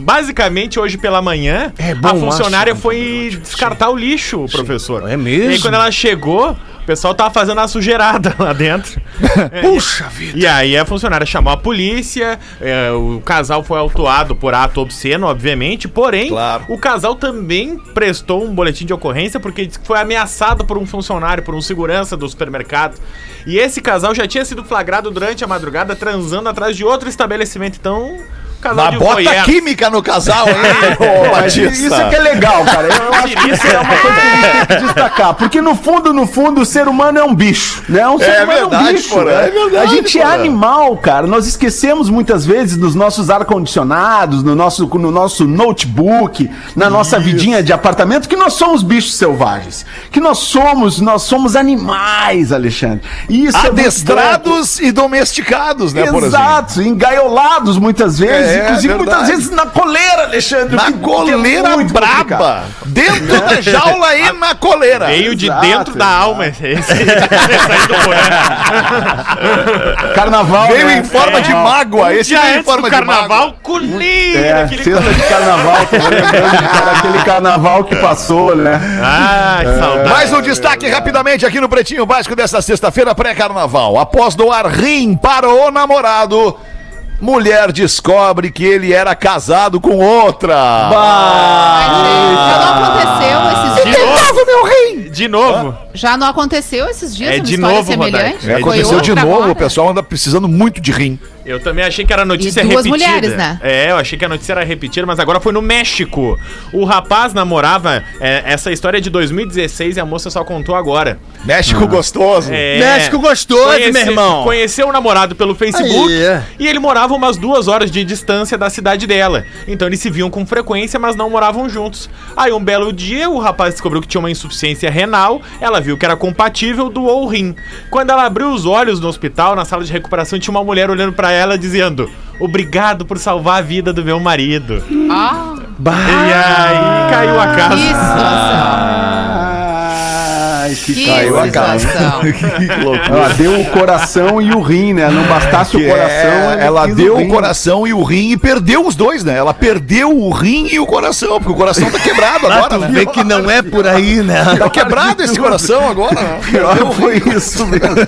basicamente, hoje pela manhã, É bom, a funcionária acho. foi descartar o lixo, professor. É mesmo? E aí, quando ela chegou, pessoal tava fazendo a sujeirada lá dentro. Puxa vida! E aí a funcionária chamou a polícia, é, o casal foi autuado por ato obsceno, obviamente, porém, Claro. o casal também prestou um boletim de ocorrência porque disse que foi ameaçado por um funcionário, por um segurança do supermercado. E esse casal já tinha sido flagrado durante a madrugada transando atrás de outro estabelecimento. Então, o casal Mas de bota voyeur- química no casal, ô Batista? isso é que é legal, cara. Eu acho que isso é uma coisa que a gente tem que destacar. Porque no fundo, no fundo, o ser humano é um bicho, né? Um ser É humano é verdade, um bicho. Porã, né? é verdade, a gente é Porã. animal, cara. Nós esquecemos muitas vezes nos nossos ar-condicionados, no nosso, no nosso notebook, na nossa vidinha de apartamento, que nós somos bichos selvagens. Que nós somos, nós somos animais, Alexandre. E isso é. Adestrados e domesticados, né, por Exato, engaiolados muitas vezes, É, inclusive verdade. muitas vezes na coleira, Alexandre. Na é coleira muito braba. complicado. Dentro da jaula e na coleira. Veio de Exato, dentro da alma esse. Carnaval. Veio né? em forma de mágoa. Esse Dia veio em forma do de mágoa. carnaval, colina, É, aquele... sexta de carnaval, tô lembrando carnaval que passou, né? Ah, que saudade. Mais um destaque rapidamente aqui no Pretinho Básico desta sexta-feira pré-carnaval. Após doar rim para o namorado, mulher descobre que ele era casado com outra. Já não aconteceu esses De dias. novo, meu rei! De novo. Já não aconteceu esses dias É uma de novo, semelhante? É, aconteceu de novo, agora? o pessoal anda precisando muito de rim. Eu também achei que era notícia E duas repetida. mulheres, né? É, eu achei que a notícia era repetida, mas agora foi no México. O rapaz namorava. é, essa história é de 2016 e a moça só contou agora. México gostoso. É, México gostoso, meu irmão. Conheceu o namorado pelo Facebook Aí. e ele morava umas duas horas de distância da cidade dela. Então eles se viam com frequência, mas não moravam juntos. Aí um belo dia o rapaz descobriu que tinha uma insuficiência renal, ela viu que era compatível, doou o rim. Quando ela abriu os olhos no hospital, na sala de recuperação, tinha uma mulher olhando pra ela dizendo: Obrigado por salvar a vida do meu marido. Ah, E aí caiu a casa. situação. Que Que Caiu a casa. que loucura. Ela deu o coração e o rim, né? Não bastasse Que o coração, é, ela deu o rim. coração e o rim e perdeu os dois, né? Ela perdeu o rim e o coração, porque o coração tá quebrado agora, né? Vê que não é por aí, né? Tá quebrado esse coração agora, né? Pior foi isso mesmo.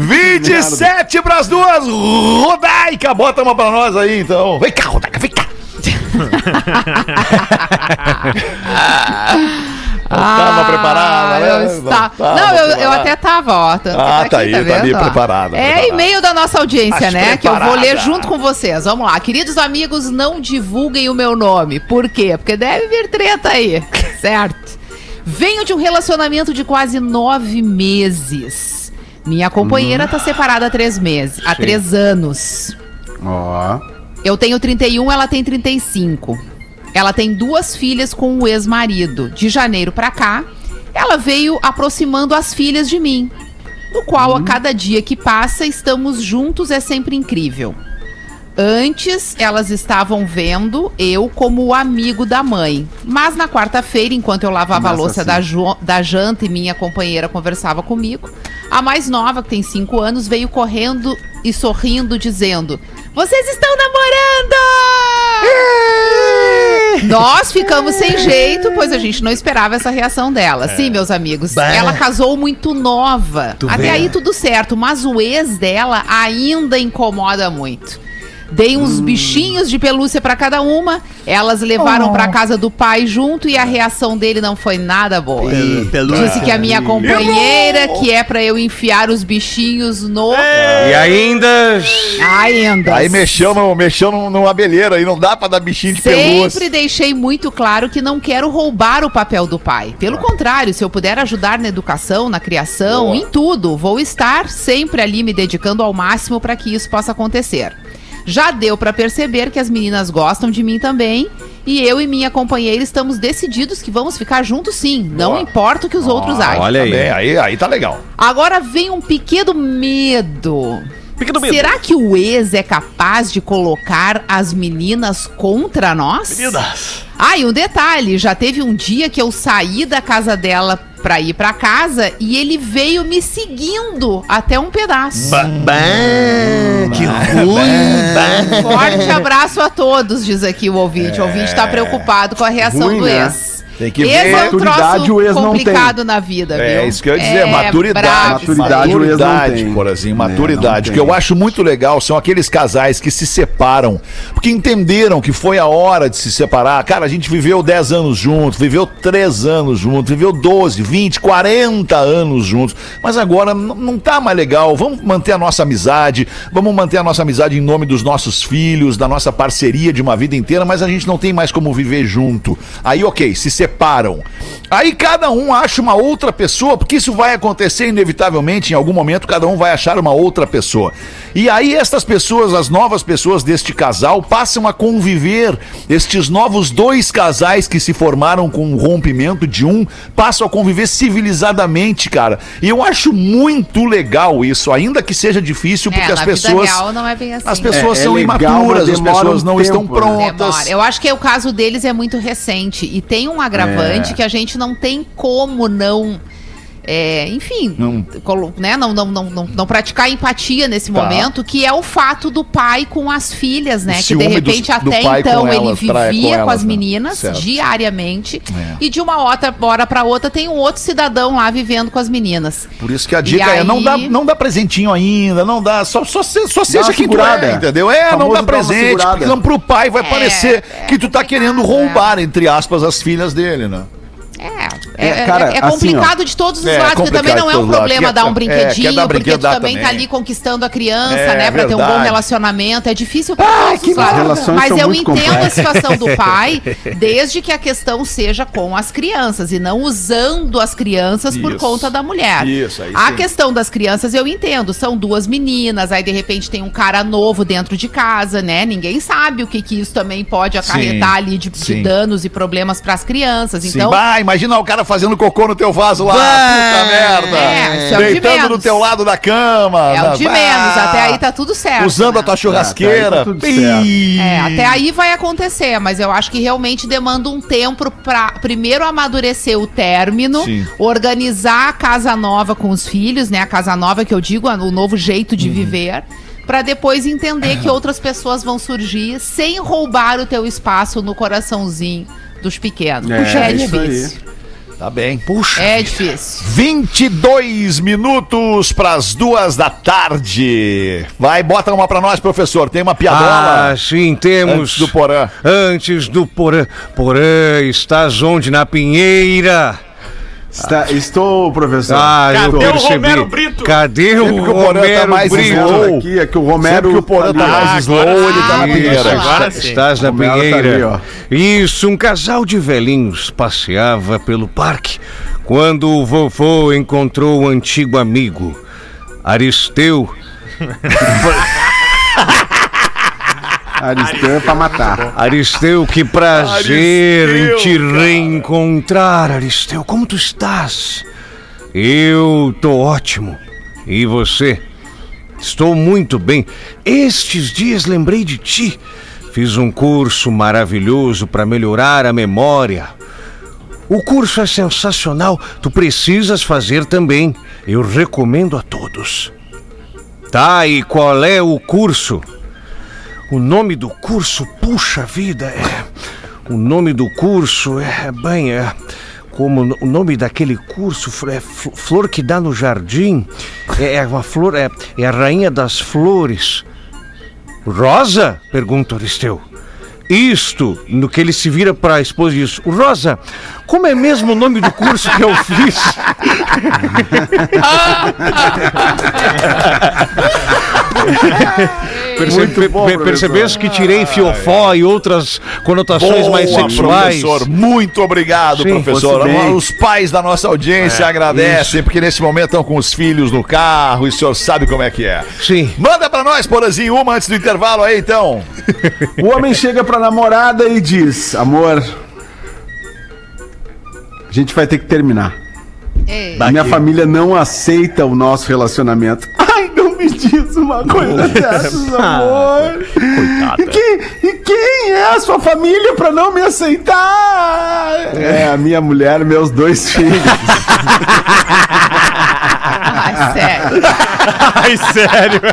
27 pras duas, Rodaica, bota uma pra nós aí, então. Vem cá, Rodaica, vem cá. tava preparada, né? Ah, eu está... Não Não, eu, eu preparada. até tava, ó. Que Ah, tá aí, tá ali, vendo, ó? preparada, É preparada. e-mail da nossa audiência, né? Que eu vou ler preparada. junto com vocês. Vamos lá. Queridos amigos, não divulguem o meu nome. Por quê? Porque deve vir treta aí. certo? Venho de um relacionamento de quase nove meses. Minha companheira tá separada há três meses. Há três anos. Ó. Eu tenho 31, ela tem 35. Ela tem duas filhas com o ex-marido. De janeiro pra cá, ela veio aproximando as filhas de mim. No qual, a cada dia que passa, estamos juntos, é sempre incrível. Antes, elas estavam vendo eu como o amigo da mãe. Mas na quarta-feira, enquanto eu lavava a Começa louça da, da janta e minha companheira conversava comigo, a mais nova, que tem cinco anos, veio correndo e sorrindo, dizendo: Vocês estão namorando! Nós ficamos sem jeito, pois a gente não esperava essa reação dela. Sim, meus amigos. Bah. Ela casou muito nova. Tu Até vê. aí tudo certo, mas o ex dela ainda incomoda muito. Dei uns bichinhos de pelúcia pra cada uma. Elas levaram pra casa do pai junto e a reação dele não foi nada boa. Disse que a minha companheira, que é pra eu enfiar os bichinhos no. E ainda. Ainda. Aí mexeu, no, mexeu no- numa aí não dá pra dar bichinho de Sempre pelúcia. deixei muito claro que não quero roubar o papel do pai. Pelo contrário, se eu puder ajudar na educação, na criação, em tudo, vou estar sempre ali me dedicando ao máximo para que isso possa acontecer. Já deu para perceber que as meninas gostam de mim também. E eu e minha companheira estamos decididos que vamos ficar juntos sim. Não Boa. importa o que os outros achem. Olha aí. aí, aí tá legal. Agora vem um pequeno medo. Pequeno medo. Será que o ex é capaz de colocar as meninas contra nós? Ah, e um detalhe, já teve um dia que eu saí da casa dela pra ir pra casa e ele veio me seguindo até um pedaço. que ruim. Forte abraço a todos, diz aqui o ouvinte. O ouvinte tá preocupado com a reação Ruim, do né? Tem que Esse ver. é um Maturidade troço o ex não complicado na vida, viu? É isso que eu ia dizer, maturidade. brabo. Maturidade o ex não Maturidade, tem. Porazinho, É, maturidade. não o que eu tem. acho muito legal são aqueles casais que se separam, porque entenderam que foi a hora de se separar. Cara, a gente viveu 10 anos juntos, viveu 3 anos juntos, viveu 12, 20, 40 anos juntos, mas agora não tá mais legal. Vamos manter a nossa amizade, vamos manter a nossa amizade em nome dos nossos filhos, da nossa parceria de uma vida inteira, mas a gente não tem mais como viver junto. Aí, ok, se separam. Aí cada um acha uma outra pessoa, porque isso vai acontecer inevitavelmente, em algum momento cada um vai achar uma outra pessoa. E aí estas pessoas, as novas pessoas deste casal, passam a conviver. Estes novos dois casais que se formaram com o rompimento de um, passam a conviver civilizadamente, cara. E eu acho muito legal isso, ainda que seja difícil, É, porque as na pessoas. não é bem assim. As pessoas É, é são legal, imaturas, as pessoas um não estão tempo, né? prontas. Demora. Eu acho que o caso deles é muito recente. E tem um agravante É. que a gente não tem como não. É, enfim, Não. né, não, não, não, não, não praticar empatia nesse Tá. momento, que é o fato do pai com as filhas, né? O que de repente do- do até pai então ele elas, vivia com, elas, as né? meninas Certo. diariamente. É. E de uma outra hora para outra tem um outro cidadão lá vivendo com as meninas. Por isso que a E dica é não dá, não dá presentinho ainda, não dá, só, só, se- só seja quem tu é, entendeu? É, não dá presente, não pro pai vai É, parecer é que tu tá querendo complicado, roubar, entre aspas, as filhas dele, né? É, é, É, cara, é- é assim, complicado de todos os É, lados, porque também complicado não é um lados. problema Quer- dar um é, brinquedinho, dar porque tu também, também. tá ali conquistando a criança, É, né? Pra ter um bom verdade. relacionamento. É difícil pra Ah, todos que os lados. Mas eu entendo a complexas. situação do pai, desde que a questão seja com as crianças e não usando as crianças por Isso. conta da mulher. Isso, aí a sim. questão das crianças eu entendo. São duas meninas, aí de repente tem um cara novo dentro de casa, né? Ninguém sabe o que, que isso também pode acarretar ali de, de sim. danos e problemas pras crianças. Sim. Então, Bah, imagina o cara fazendo cocô no teu vaso lá, Bah, puta merda. é, isso é de Deitando no teu lado da cama. É o de Bah, menos, até aí tá tudo certo. Usando né? a tua churrasqueira. Tá, tá tudo Ih. É, até aí vai acontecer, mas eu acho que realmente demanda um tempo pra primeiro amadurecer o término, Sim. organizar a casa nova com os filhos, né? A casa nova que eu digo, o novo jeito Uhum. de viver, pra depois entender que outras pessoas vão surgir sem roubar o teu espaço no coraçãozinho dos pequenos. É, Puxa, é, isso aí. difícil. Tá bem. Puxa. É difícil. 22 minutos pras duas da tarde. Vai, bota uma pra nós, professor. Tem uma piadola Ah, sim, temos. antes do Porã. Antes do Porã. Porã, estás onde? Na Pinheira. Está- estou, professor. Ah, eu Cadê o percebi. Romero Brito? Cadê o Sempre que o tá Romero mais Brito? slow. aqui, é que o Romero. Sempre que o Porã tá ó. mais Ah, slow, agora ele tá na pinheira. Agora está- sim. estás na tá Pinheira. ali, Isso, um casal de velhinhos passeava pelo parque quando o vovô encontrou o antigo amigo, Aristeu. Aristeu é pra matar. Aristeu, que prazer Aristeu, em te cara. reencontrar, Aristeu. Como tu estás? Eu tô ótimo. E você? Estou muito bem. Estes dias lembrei de ti. Fiz um curso maravilhoso para melhorar a memória. O curso é sensacional. Tu precisas fazer também. Eu recomendo a todos. Tá, e qual é o curso? O nome do curso, puxa vida, é. O nome do curso é bem, é. Como o nome daquele curso é fl- Flor que dá no jardim. É, é uma flor, é, é a rainha das flores. Rosa? Pergunta Aristeu. Isto, no que ele se vira para a esposa e diz: Rosa, como é mesmo o nome do curso que eu fiz? Percebe, bom, pe- professor. percebeste que tirei fiofó e outras conotações mais Boa, sexuais? professor. Muito obrigado, Sim, professor. Os pais da nossa audiência agradecem, porque nesse momento estão com os filhos no carro e o senhor sabe como é que é. Sim. Manda pra nós, Porazinho, uma antes do intervalo aí, então. O homem chega pra namorada e diz: Amor, a gente vai ter que terminar. Ei. Minha família não aceita o nosso relacionamento. Ai, não me diz uma coisa dessas, amor. E quem, e quem é a sua família pra não me aceitar? É a minha mulher, meus dois filhos. Ai, sério. Ai, sério.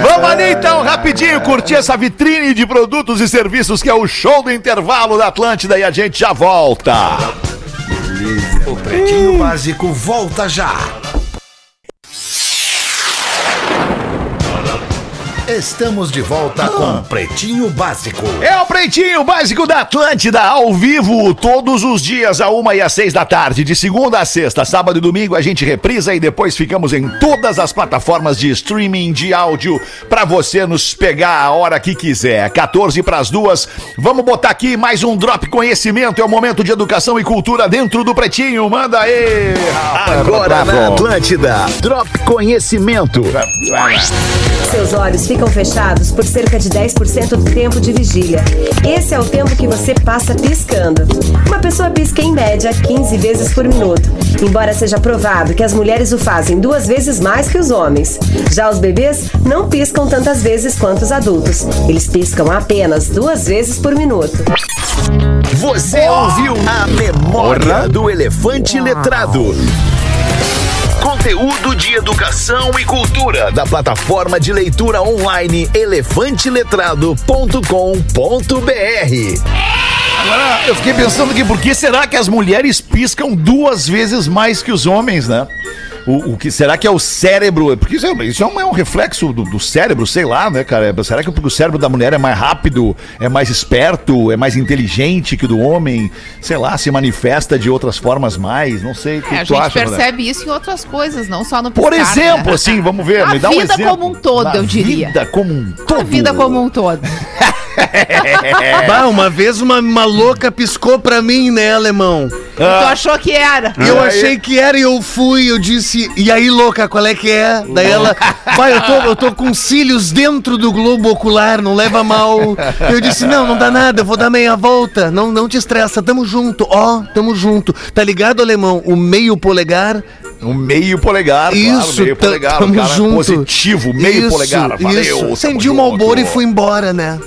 Vamos ali então, rapidinho, curtir essa vitrine de produtos e serviços que é o show do intervalo da Atlântida e a gente já volta. O Pretinho Básico volta já. Estamos de volta com Pretinho Básico. É o Pretinho Básico da Atlântida, ao vivo, todos os dias, a uma e às seis da tarde, de segunda a sexta, sábado e domingo, a gente reprisa e depois ficamos em todas as plataformas de streaming de áudio pra você nos pegar a hora que quiser. 14 pras duas, vamos botar aqui mais um Drop Conhecimento, é o momento de educação e cultura dentro do Pretinho, manda aí! Agora Tá na. Atlântida, Drop Conhecimento. Seus olhos ficam fechados por cerca de 10% do tempo de vigília. Esse é o tempo que você passa piscando. Uma pessoa pisca em média 15 vezes por minuto, embora seja provado que as mulheres o fazem duas vezes mais que os homens. Já os bebês não piscam tantas vezes quanto os adultos. Eles piscam apenas duas vezes por minuto. Você ouviu a memória do elefante letrado. Conteúdo de educação e cultura da plataforma de leitura online elefanteletrado.com.br. Agora, eu fiquei pensando aqui, por que será que as mulheres piscam duas vezes mais que os homens, né? O, o que será que é o cérebro? Porque isso é, isso é um, é um reflexo do, do cérebro, sei lá, né, cara? Será que porque o cérebro da mulher é mais rápido, é mais esperto, é mais inteligente que o do homem? Sei lá, se manifesta de outras formas mais? Não sei. O que É, a gente acha, percebe isso em outras coisas, não só no Por piscar, exemplo, né? assim, vamos ver, Na me dá um vida exemplo. como um todo, Na eu diria. vida como um todo. A vida como um todo. Bah, uma vez uma, uma louca piscou pra mim, né, alemão? Tu achou que era? Eu achei que era e eu fui, eu disse, e aí, louca, qual é que é? Daí ela, pai, eu tô, eu tô com cílios dentro do globo ocular, não leva mal. Eu disse, não, não dá nada, eu vou dar meia volta. Não, não te estressa, tamo junto, ó, tamo junto. Tá ligado, alemão? O meio polegar. Um meio polegar, Isso, claro, meio polegar, tamo um cara junto. positivo, meio Isso, polegar, valeu. Acendi o junto. Malboro e fui embora, né?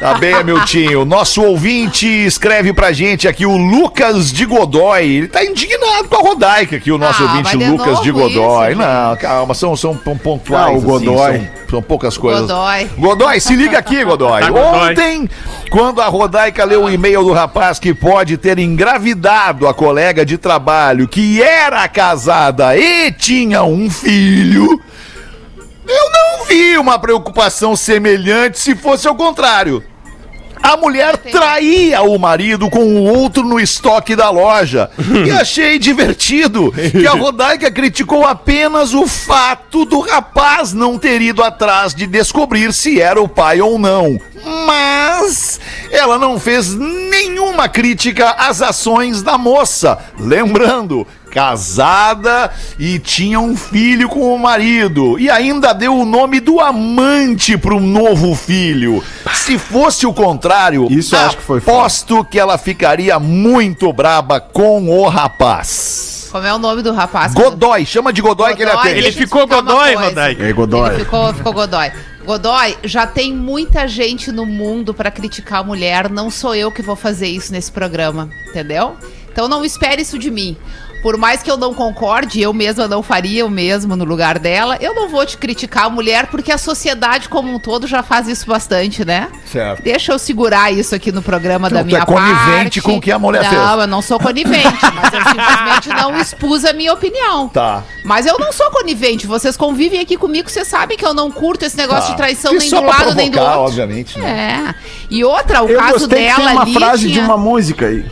Tá bem, Miltinho. Nosso ouvinte escreve pra gente aqui, o Lucas de Godoy. Ele tá indignado com a Rodaica aqui, o nosso Ah, ouvinte de Lucas de novo Godoy. isso, Não, calma, são, são pon- pontuais. Ah, o assim, Godoy. são, são poucas coisas. Godoy. Godoy, se liga aqui, Godoy. Tá, Godoy. Ontem, quando a Rodaica leu o e-mail do rapaz que pode ter engravidado a colega de trabalho que era casada e tinha um filho. Eu não vi uma preocupação semelhante se fosse ao contrário. A mulher traía o marido com o outro no estoque da loja. E achei divertido que a Rodaica criticou apenas o fato do rapaz não ter ido atrás de descobrir se era o pai ou não. Mas ela não fez nenhuma crítica às ações da moça. Lembrando, casada e tinha um filho com o marido. E ainda deu o nome do amante pro novo filho. Se fosse o contrário, Isso acho que foi aposto que ela ficaria muito braba com o rapaz. Como é o nome do rapaz? Godoy, chama de Godoy, que ele Godoy, atende. Ele Deixa eu ficou explicar uma Godoy, coisa. Rodaica. E aí, Godoy? Ele ficou, ficou Godoy. Godoy, já tem muita gente no mundo pra criticar a mulher, não sou eu que vou fazer isso nesse programa, entendeu? Então não espere isso de mim. Por mais que eu não concorde, eu mesma não faria o mesmo no lugar dela, eu não vou te criticar a mulher, porque a sociedade como um todo já faz isso bastante, né? Certo. Deixa eu segurar isso aqui no programa Tu- da tu minha é conivente parte. com o que a mulher não, fez. Não, eu não sou conivente, mas eu simplesmente não expus a minha opinião. Tá. Mas eu não sou conivente. Vocês convivem aqui comigo, vocês sabem que eu não curto esse negócio Tá. de traição nem do lado nem do provocar, outro. obviamente, né? É. E outra, o Eu caso gostei que dela tem uma ali frase tinha... de uma música aí.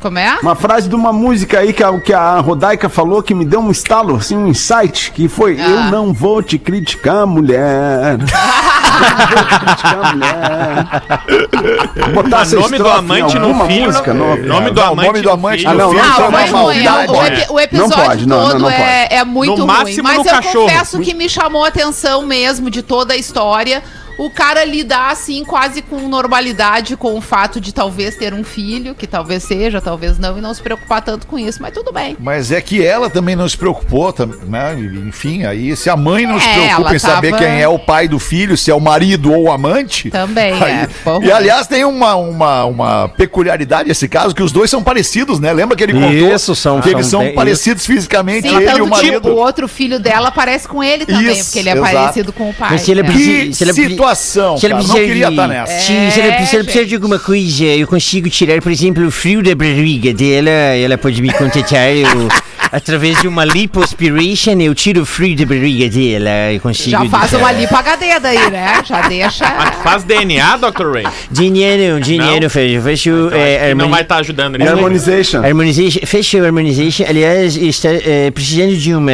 Como é? Uma frase de uma música aí que a, que a Rodaica falou que me deu um estalo, assim, um insight, que foi Ah. Eu não vou te criticar, mulher. não vou te criticar, mulher. Vou botar essa nome do amante no filho, música nome do Não, o amante nome do amante. Ah, não, filho não, não, não, não é. O, epi- o episódio Não pode, não, todo não, não é, é muito No ruim. Mas eu cachorro. confesso que me chamou a atenção mesmo de toda a história o cara lidar assim quase com normalidade com o fato de talvez ter um filho, que talvez seja, talvez não, e não se preocupar tanto com isso, mas tudo bem. Mas é que ela também não se preocupou, né? Enfim, aí se a mãe não se É, preocupa ela em saber tava- quem é o pai do filho, se é o marido ou o amante. Também, aí- é. E aliás, tem uma, uma, uma peculiaridade nesse caso, que os dois são parecidos, né? Lembra que ele contou Isso, são- que eles são são parecidos fisicamente, Sim, ele e tanto o marido. tipo, o outro filho dela parece com ele também, Isso, porque ele é exato. parecido com o pai. Mas se ele é. precisa- Que se ela- situação, se ela cara. Não precisa queria de- estar nessa. Sim, se ela, se ela precisa de alguma coisa, eu consigo tirar, por exemplo, o frio da barriga dela. Ela pode me contatar. Eu, através de uma lipoaspiration, eu tiro o frio da barriga dela. Eu consigo. Já faz uma lipo HD daí, né? Já deixa. Faz DNA, Dr. Ray? Dinheiro, dinheiro, Não? fecho. Fecho. Então, é, não vai estar ajudando nisso. Harmonization. Harmonization, fecha o harmonization. Aliás, está é, precisando de uma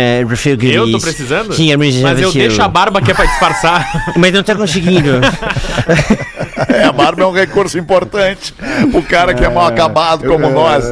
Guinness. Eu tô precisando? Sim, harmonization. Mas eu fecho. deixo a barba que é pra disfarçar. Mas não tá conseguindo. É, a barba é um recurso importante. O cara que é mal acabado como nós.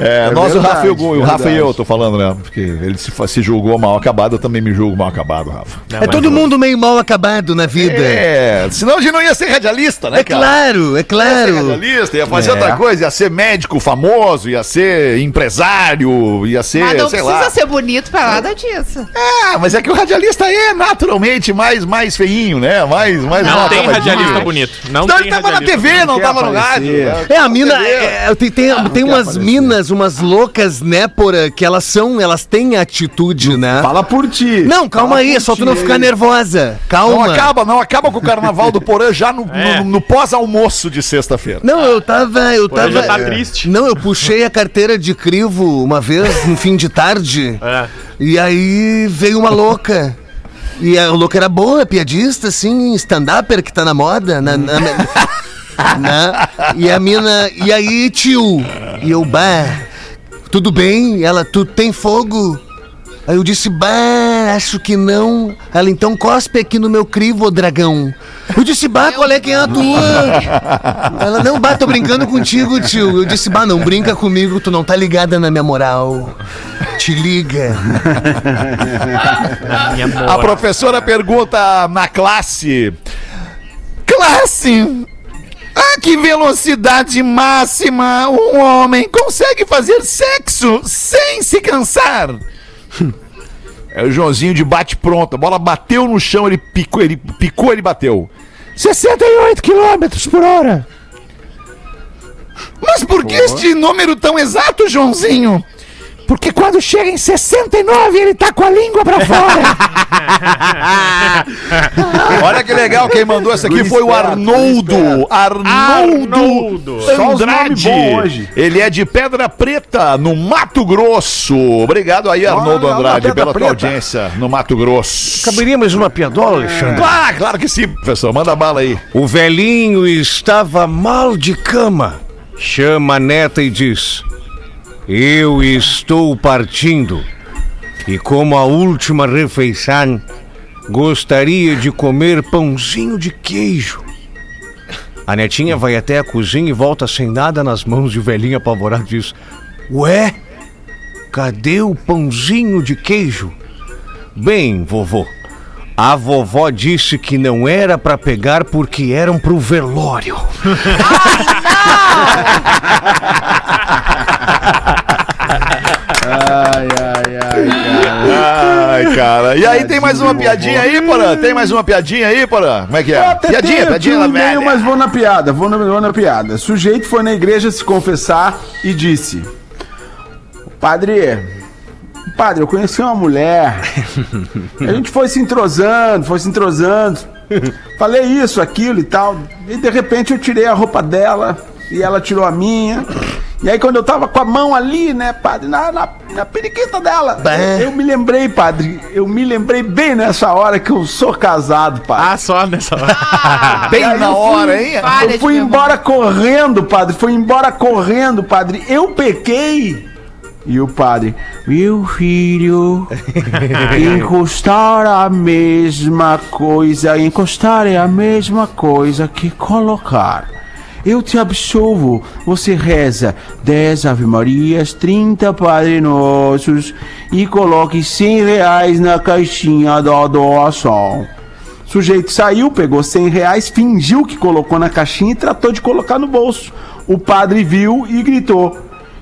É, nós, o verdade, Rafa e o, o Rafa e eu, tô falando, né? Porque ele se, se julgou mal acabado, eu também me julgo mal acabado, Rafa. É todo mundo meio mal acabado na vida. É, senão a gente não ia ser radialista, né, É cara? claro, é Ia ser claro. radialista, ia fazer É. outra coisa, ia ser médico famoso, ia ser empresário, ia ser, Mas não sei precisa lá. ser bonito pra nada disso. Ah, mas é que o radialista é naturalmente mais, mais feinho, né? Mais, mais Não tem radialista bonito. Não Então tem ele tava na TV, não tava no rádio. né? É, a mina. TV. é, tem tem, tem umas aparecer. minas, umas loucas, né, Porã, que elas são, elas têm atitude, né? Fala por ti. Não, calma Fala aí, é só tu não ficar aí. nervosa. Não Calma. acaba, não acaba com o carnaval do Porã já no, É. no- no pós-almoço de sexta-feira. Não, eu tava. Eu Porã tava. já tá triste. Não, eu puxei a carteira de crivo uma vez, no fim de tarde. É. E aí veio uma louca. E a louca era boa, piadista, assim, stand-upper que tá na moda. Na, na- na- e a mina. E aí, tio? E eu, bah, tudo bem? Ela, tu tem fogo? Aí eu disse, bah, acho que não. Ela, então cospe aqui no meu crivo, ô dragão. Eu disse, bah, qual é quem é a tua? Ela, não, bah, tô brincando contigo, tio. Eu disse, bah, não brinca comigo, tu não tá ligada na minha moral. Te liga. A professora pergunta na classe: Classe, a que velocidade máxima um homem consegue fazer sexo sem se cansar? É o Joãozinho de bate pronto. A bola bateu no chão, ele picou, ele picou, ele bateu. 68 quilômetros por hora. Mas por que este número tão exato, Joãozinho? Porque quando chega em 69, ele tá com a língua pra fora. Olha que legal, quem mandou essa aqui Guri foi o Arnoldo. Arnoldo Arnoldo. Andrade. Ele é de Pedra Preta, no Mato Grosso. Obrigado aí, Arnoldo Andrade, pela tua audiência no Mato Grosso. Caberia mais uma piadola, Alexandre? Ah, claro que sim, professor. Manda bala aí. O velhinho estava mal de cama. Chama a neta e diz: Eu estou partindo. E como a última refeição, gostaria de comer pãozinho de queijo. A netinha vai até a cozinha e volta sem nada nas mãos de velhinho apavorado e diz: Ué, cadê o pãozinho de queijo? Bem, vovô, a vovó disse que não era pra pegar porque eram pro velório. Ai, ai, ai, ai. Ai, cara. E aí, tem mais uma piadinha aí, Porã? Tem mais uma piadinha aí, Porã? Como é que é? Até piadinha, tenho piadinha na velha. mas vou na piada, vou na, vou na piada. Sujeito foi na igreja se confessar e disse: Padre, padre, eu conheci uma mulher. A gente foi se entrosando, foi se entrosando. Falei isso, aquilo e tal. E de repente eu tirei a roupa dela e ela tirou a minha. E aí quando eu tava com a mão ali, né, padre, na, na, na periquita dela, eu me lembrei, padre, eu me lembrei bem nessa hora que eu sou casado, padre. Ah, só nessa hora. Bem Aí na hora, hein? Eu fui embora correndo, padre. Fui embora correndo, padre. Eu pequei. E o padre, meu filho, encostar a mesma coisa, encostar é a mesma coisa que colocar. Eu te absolvo. Você reza 10 Ave Marias, 30 Padre Nossos e coloque 100 reais na caixinha da doação. O sujeito saiu, pegou 100 reais, fingiu que colocou na caixinha e tratou de colocar no bolso. O padre viu e gritou: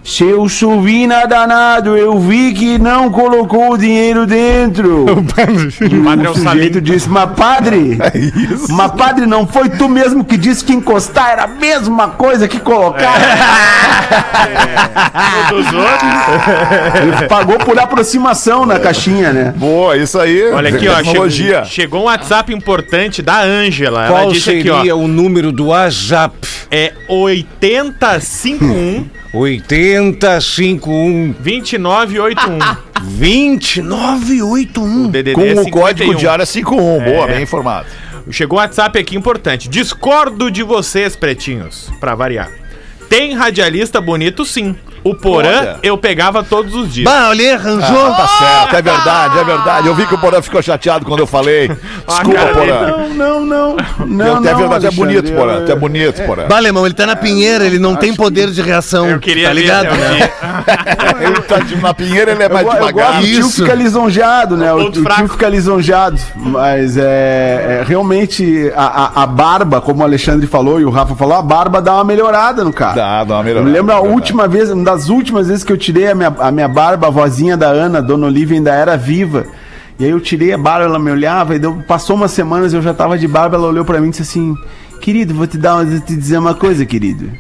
Seu suvina danado, eu vi que não colocou o dinheiro dentro. O padre é o o sujeito disse, mas padre, mas padre, não foi tu mesmo que disse que encostar era a mesma coisa que colocar? Dos outros. Ele pagou por aproximação na caixinha, né? Boa, isso aí. Olha aqui, ó. Chegou, chegou um WhatsApp importante da Ângela. Ela Qual disse aqui, seria ó. o número do WhatsApp? É 8051 8051 2981. 2981. DDD Com o 51. código de área 51. Boa, É. bem informado. Chegou um WhatsApp aqui importante. Discordo de vocês, pretinhos, pra variar. Tem radialista bonito, sim. O Porã Olha. eu pegava todos os dias. Bah, olha, arranjou. Ah, tá certo, é verdade, é verdade. Eu vi que o Porã ficou chateado quando eu falei. Desculpa, cara Porã. Não, não, não. Não, Eu, é não, verdade, é bonito, Porã. eu- é bonito, Porã. Bah, alemão, ele tá na pinheira, ele não tem poder de reação. Eu queria tá ver ligado? né? dia. Ele tá de, na pinheira, ele é Eu, mais eu devagar. gosto, o tio fica lisonjeado, né? É o O, ponto o fraco. tio fica lisonjeado. Mas é, é, realmente a, a- a barba, como o Alexandre falou e o Rafa falou, a barba dá uma melhorada no cara. Dá, dá uma Eu melhorada. me lembro a verdade. última vez, uma das últimas vezes que eu tirei a minha, a minha barba, a vozinha da Ana, Dona Olivia, ainda era viva. E aí eu tirei a barba, ela me olhava, e deu, passou umas semanas, eu já tava de barba, ela olhou pra mim e disse assim, querido, vou te dar vou te dizer uma coisa, querido.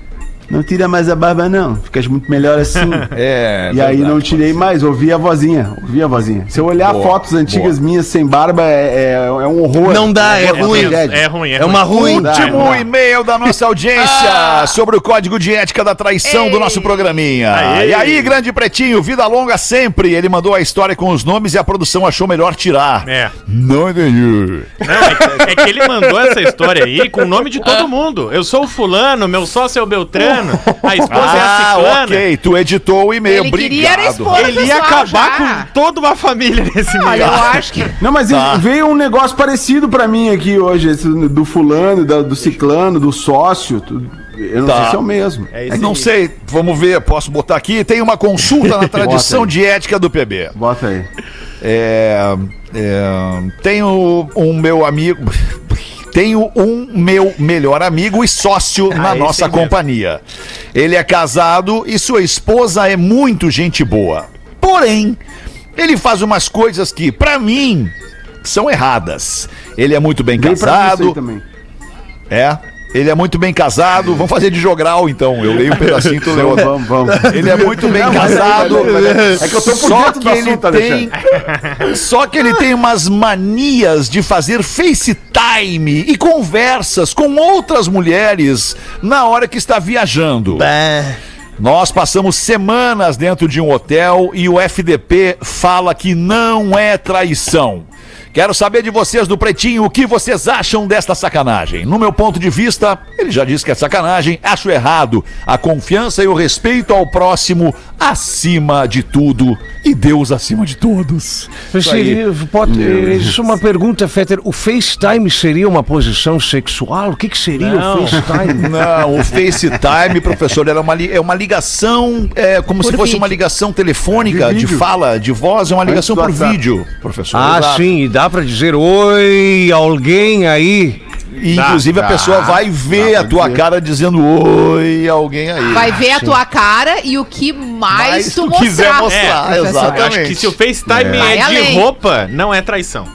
Não tira mais a barba, não. Ficas muito melhor assim. É, E aí verdade, não tirei mais, ouvi a vozinha, ouvi a vozinha. Se eu olhar Boa, fotos antigas boa. minhas sem barba, é, é, é um horror. Não dá, é uma ruim. tragédia. É ruim, é, É uma ruim. Último e-mail da nossa audiência sobre o código de ética da traição do nosso programinha. Aê. E aí, grande pretinho, vida longa sempre. Ele mandou a história com os nomes e a produção achou melhor tirar. É. Não entendi. Não, é, que- é que ele mandou essa história aí com o nome de todo mundo. Eu sou o fulano, meu sócio é o Beltrano, a esposa é a Ah, ciclana. ok. Tu editou o e-mail. Ele queria era Obrigado. Ele ia acabar já. com toda uma família nesse Olha, meio. eu acho que. Não, mas Tá. veio um negócio parecido pra mim aqui hoje, esse do fulano, do ciclano, do sócio. tu- Eu não Tá. sei se é o mesmo. É É não aí. sei, vamos ver, posso botar aqui. Tem uma consulta na tradição de ética do PB. Bota aí. É, é, tenho um meu amigo. Tenho um meu melhor amigo e sócio na esse nossa mesmo. companhia. Ele é casado e sua esposa é muito gente boa. Porém, ele faz umas coisas que, pra mim, são erradas. Ele é muito bem Vem pra mim isso aí casado. também. É. Ele é muito bem casado. Vamos fazer de jogral, então. Eu leio um pedacinho, tu leu outro. Vamos, vamos. Ele é muito bem casado. É que eu tô por Só dentro do que ele assunto, tem, só que ele tem umas manias de fazer FaceTime e conversas com outras mulheres na hora que está viajando. Nós passamos semanas dentro de um hotel e o FDP fala que não é traição. Quero saber de vocês do Pretinho o que vocês acham desta sacanagem. No meu ponto de vista, ele já disse que é sacanagem, acho errado. A confiança e o respeito ao próximo acima de tudo e Deus acima de todos. Seria- pode, isso é uma pergunta, Fetter. O FaceTime seria uma posição sexual? O que, que seria Não. o FaceTime? Não, o FaceTime, professor, era uma, li- é uma ligação, é, como Por se fosse vídeo. uma ligação telefônica, De de, fala, de voz, é uma ligação por WhatsApp. vídeo, professor. Ah, exato. sim, e dá pra dizer oi, alguém aí. E, inclusive a Dá, pessoa dá. vai ver Dá a tua dizer. cara dizendo oi, alguém aí. Vai ver a tua cara e o que mais Mas tu tu quiser mostrar. mostrar, professor. exato. Eu acho que se o FaceTime Vai é, de além. roupa, não é traição.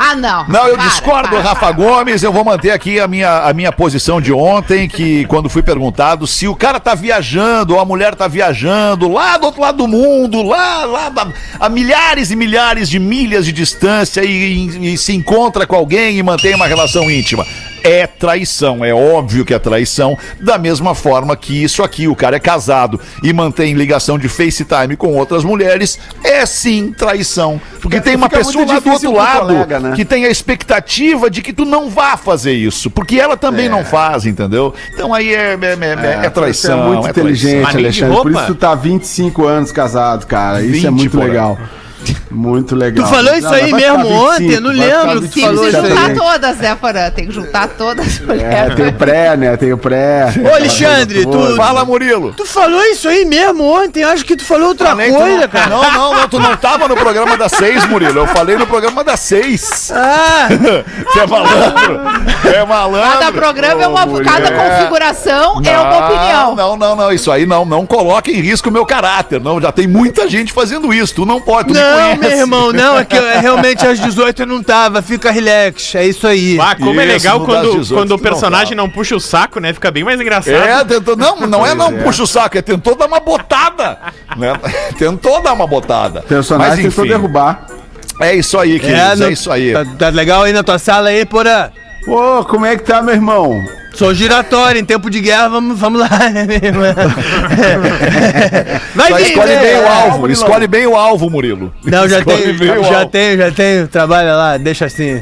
Ah, não. Não, eu Para, discordo, para, Rafa para. Gomes. Eu vou manter aqui a minha, a minha posição de ontem, que quando fui perguntado se o cara tá viajando ou a mulher tá viajando lá do outro lado do mundo, lá, lá da- a milhares e milhares de milhas de distância e, e- e se encontra com alguém e mantém uma relação íntima. É traição, é óbvio que é traição, da mesma forma que isso aqui, o cara é casado e mantém ligação de FaceTime com outras mulheres, é sim traição. Porque Fica- tem uma pessoa lá do outro lado colega, né? Que tem a expectativa de que tu não vá fazer isso, porque ela também não faz, entendeu? Então aí é, é, é- é traição. Você é muito é inteligente, de Alexandre. Por isso tu tá há 25 anos casado, cara. Isso é 20, muito legal. Muito legal. Tu falou isso Não, aí mesmo ontem? 25, Não lembro que tu 25 falou Tem que juntar aí. todas, né, Porã? Tem que juntar todas as É, mulheres. tem o pré, né? Tem o pré. Ô, Alexandre, tu, Fala, Murilo. tu falou isso aí mesmo ontem. Eu acho que tu falou outra Falei, coisa, não, cara. Não, não, não, tu não tava no programa das seis, Murilo. Eu falei no programa das seis. Ah, Você é malandro. É malandro. Cada programa é uma. Cada configuração é uma opinião. Não, não, não. Isso aí não. Não coloca em risco o meu caráter. Não, já tem muita gente fazendo isso. Tu não pode, tu me não, conhece. Meu irmão, não. É que eu- é realmente às 18 eu não tava. Fica relax. É isso aí. Ah, como é Isso, legal quando, das 18 quando o não personagem não, puxa o saco, né? Fica bem mais engraçado. É, tentou. Não, não é não puxa o saco, é tentou dar uma botada. Né? Tentou dar uma botada. O personagem Mas, tentou enfim, derrubar. É isso aí, queridos. É, no- isso aí. Tá, tá legal aí na tua sala aí, porra? Ô, como é que tá, meu irmão? Sou giratório, em tempo de guerra, vamos, vamos lá, né? Vai vir, escolhe né? bem o alvo. Murilão. Escolhe bem o alvo, Murilo. Não, já Escolhe tenho, já alvo. tenho, já tenho. Trabalha lá, deixa assim.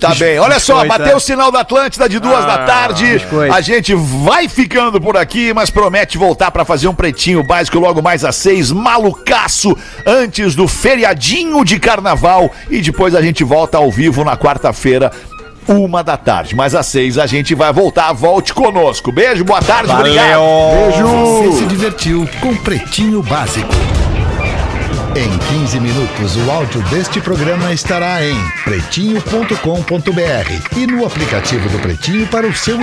Tá bem. Olha só, bateu é. o sinal da Atlântida de duas da tarde. biscoito. A gente vai ficando por aqui, mas promete voltar pra fazer um pretinho básico logo mais às seis, malucaço, antes do feriadinho de carnaval. E depois a gente volta ao vivo na quarta-feira. Uma da tarde, mas às seis a gente vai voltar. Volte conosco. Beijo, boa tarde, obrigado. Você se divertiu com Pretinho Básico. Em 15 minutos, o áudio deste programa estará em pretinho.com.br e no aplicativo do Pretinho para o seu smartphone.